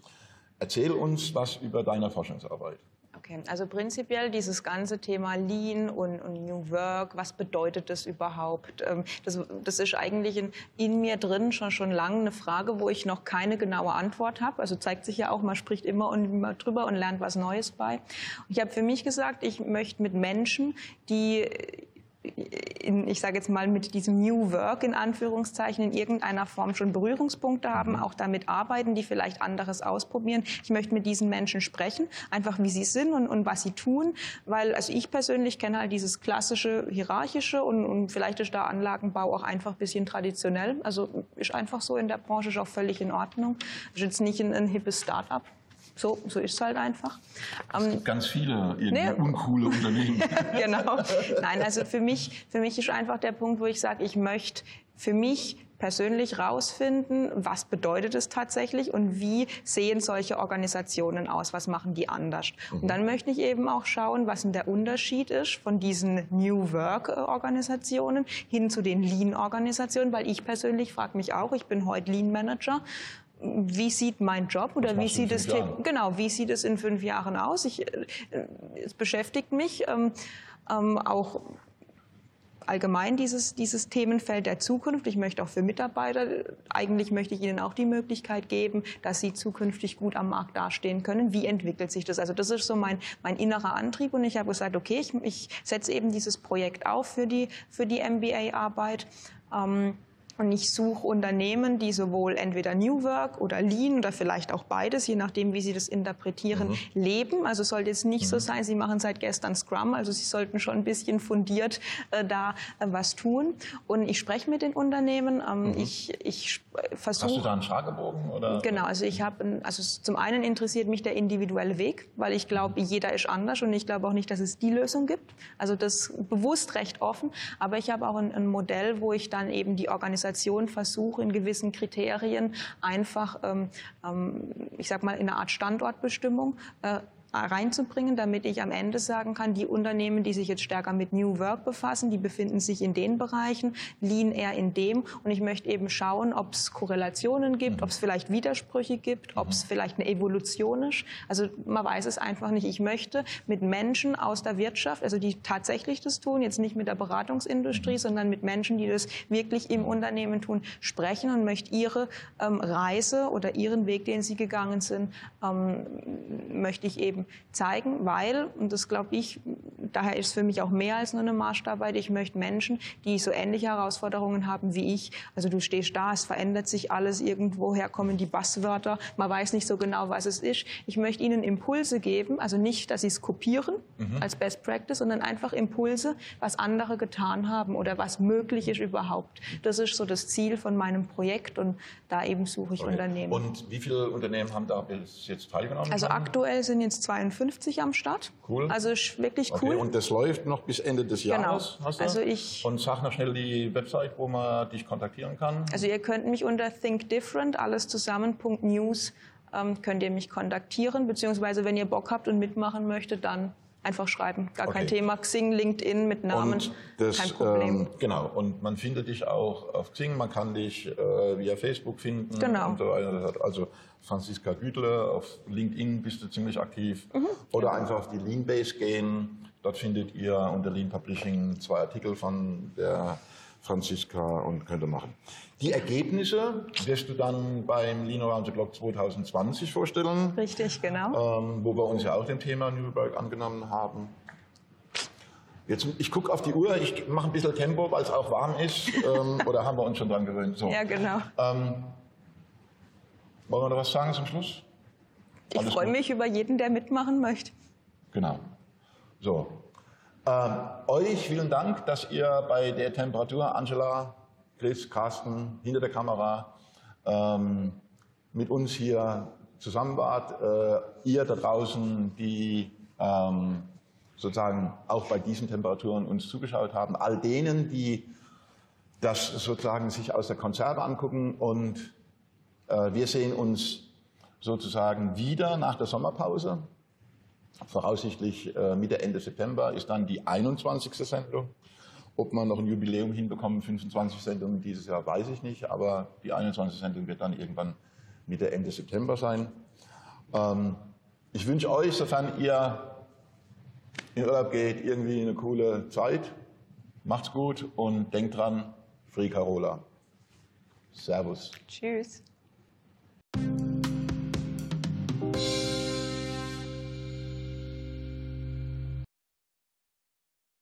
Erzähl uns was über deine Forschungsarbeit. Okay, also prinzipiell dieses ganze Thema Lean und, und New Work, was bedeutet das überhaupt? Ähm, das, das ist eigentlich in, in, mir drin schon, schon lange eine Frage, wo ich noch keine genaue Antwort habe. Also zeigt sich ja auch, man spricht immer und immer drüber und lernt was Neues bei. Ich habe für mich gesagt, ich möchte mit Menschen, die in, ich sage jetzt mal, mit diesem New Work in Anführungszeichen in irgendeiner Form schon Berührungspunkte haben, mhm. auch damit arbeiten, die vielleicht anderes ausprobieren. Ich möchte mit diesen Menschen sprechen, einfach wie sie sind und, und was sie tun, weil also ich persönlich kenne halt dieses klassische hierarchische und, und vielleicht ist da Anlagenbau auch einfach ein bisschen traditionell. Also ist einfach so in der Branche, ist auch völlig in Ordnung. Ist jetzt nicht ein, ein hippes Start-up. So, so ist es halt einfach. Es gibt ähm, ganz viele nee. uncoole Unternehmen. genau. Nein, also für mich, für mich ist einfach der Punkt, wo ich sage, ich möchte für mich persönlich rausfinden, was bedeutet es tatsächlich und wie sehen solche Organisationen aus, was machen die anders. Mhm. Und dann möchte ich eben auch schauen, was denn der Unterschied ist von diesen New Work Organisationen hin zu den Lean Organisationen, weil ich persönlich frage mich auch, ich bin heute Lean Manager wie sieht mein Job oder wie sieht es genau wie sieht es in fünf Jahren aus? Ich, äh, es beschäftigt mich ähm, ähm, auch allgemein dieses, dieses Themenfeld der Zukunft. Ich möchte auch für Mitarbeiter, eigentlich möchte ich ihnen auch die Möglichkeit geben, dass sie zukünftig gut am Markt dastehen können. Wie entwickelt sich das? Also das ist so mein, mein innerer Antrieb und ich habe gesagt, okay, ich, ich setze eben dieses Projekt auf für die, für die MBA-Arbeit. Ähm, und ich suche Unternehmen, die sowohl entweder New Work oder Lean oder vielleicht auch beides, je nachdem, wie sie das interpretieren, mhm. leben. Also sollte es nicht mhm. so sein, sie machen seit gestern Scrum, also sie sollten schon ein bisschen fundiert äh, da äh, was tun. Und ich spreche mit den Unternehmen. Ähm, mhm. Ich, ich versuche. Hast du da einen Fragebogen? Oder? Genau, also ich habe, also zum einen interessiert mich der individuelle Weg, weil ich glaube, mhm. jeder ist anders und ich glaube auch nicht, dass es die Lösung gibt. Also das bewusst recht offen. Aber ich habe auch ein, ein Modell, wo ich dann eben die Organisation Organisation versuche, in gewissen Kriterien einfach, ähm, ähm, ich sag mal, in einer Art Standortbestimmung äh, reinzubringen, damit ich am Ende sagen kann, die Unternehmen, die sich jetzt stärker mit New Work befassen, die befinden sich in den Bereichen, Lean eher in dem. Und ich möchte eben schauen, ob es Korrelationen gibt, ob es vielleicht Widersprüche gibt, ob es vielleicht eine Evolution ist. Also man weiß es einfach nicht. Ich möchte mit Menschen aus der Wirtschaft, also die tatsächlich das tun, jetzt nicht mit der Beratungsindustrie, sondern mit Menschen, die das wirklich im Unternehmen tun, sprechen und möchte ihre ähm, Reise oder ihren Weg, den sie gegangen sind, ähm, möchte ich eben zeigen, weil, und das glaube ich, daher ist es für mich auch mehr als nur eine Maßstabarbeit, ich möchte Menschen, die so ähnliche Herausforderungen haben wie ich, also du stehst da, es verändert sich alles, irgendwoher kommen die Basswörter, man weiß nicht so genau, was es ist. Ich möchte ihnen Impulse geben, also nicht, dass sie es kopieren mhm. als Best Practice, sondern einfach Impulse, was andere getan haben oder was möglich ist überhaupt. Das ist so das Ziel von meinem Projekt und da eben suche ich okay. Unternehmen. Und wie viele Unternehmen haben da bis jetzt teilgenommen? Also aktuell sind jetzt 52 am Start. Cool. Also wirklich cool. Okay, und das läuft noch bis Ende des genau. Jahres. Genau. Also ich und sag noch schnell die Website, wo man dich kontaktieren kann. Also ihr könnt mich unter Think Different, alles zusammen, .news, ähm, könnt ihr mich kontaktieren, beziehungsweise wenn ihr Bock habt und mitmachen möchtet, dann einfach schreiben. Gar okay. kein Thema. Xing, LinkedIn mit Namen, das, kein Problem. Ähm, genau. Und man findet dich auch auf Xing, man kann dich äh, via Facebook finden. Genau. So. Also Franziska Gütle, auf LinkedIn bist du ziemlich aktiv. Mhm, Oder genau. einfach auf die Leanbase gehen. Dort findet ihr unter Lean Publishing zwei Artikel von der Franziska und könnte machen. Die Ergebnisse wirst du dann beim Lean Around the Clock 2020 vorstellen. Richtig, genau. Ähm, wo wir uns ja auch dem Thema Nürnberg angenommen haben. Jetzt, ich gucke auf die Uhr, ich mache ein bisschen Tempo, weil es auch warm ist. ähm, oder haben wir uns schon dran gewöhnt? So. Ja, genau. Ähm, wollen wir noch was sagen zum Schluss? Ich freue mich über jeden, der mitmachen möchte. Genau. So. Ähm, euch vielen Dank, dass ihr bei der Temperatur, Angela, Chris, Carsten, hinter der Kamera, ähm, mit uns hier zusammen wart. Äh, ihr da draußen, die ähm, sozusagen auch bei diesen Temperaturen uns zugeschaut haben. All denen, die das sozusagen sich aus der Konserve angucken und äh, wir sehen uns sozusagen wieder nach der Sommerpause. Voraussichtlich äh, Mitte, Ende September ist dann die 21. Sendung. Ob man noch ein Jubiläum hinbekommt, 25 Sendungen dieses Jahr, weiß ich nicht, aber die 21. Sendung wird dann irgendwann Mitte, Ende September sein. Ähm, ich wünsche euch, sofern ihr in Urlaub geht, irgendwie eine coole Zeit. Macht's gut und denkt dran, Free Carola. Servus. Tschüss.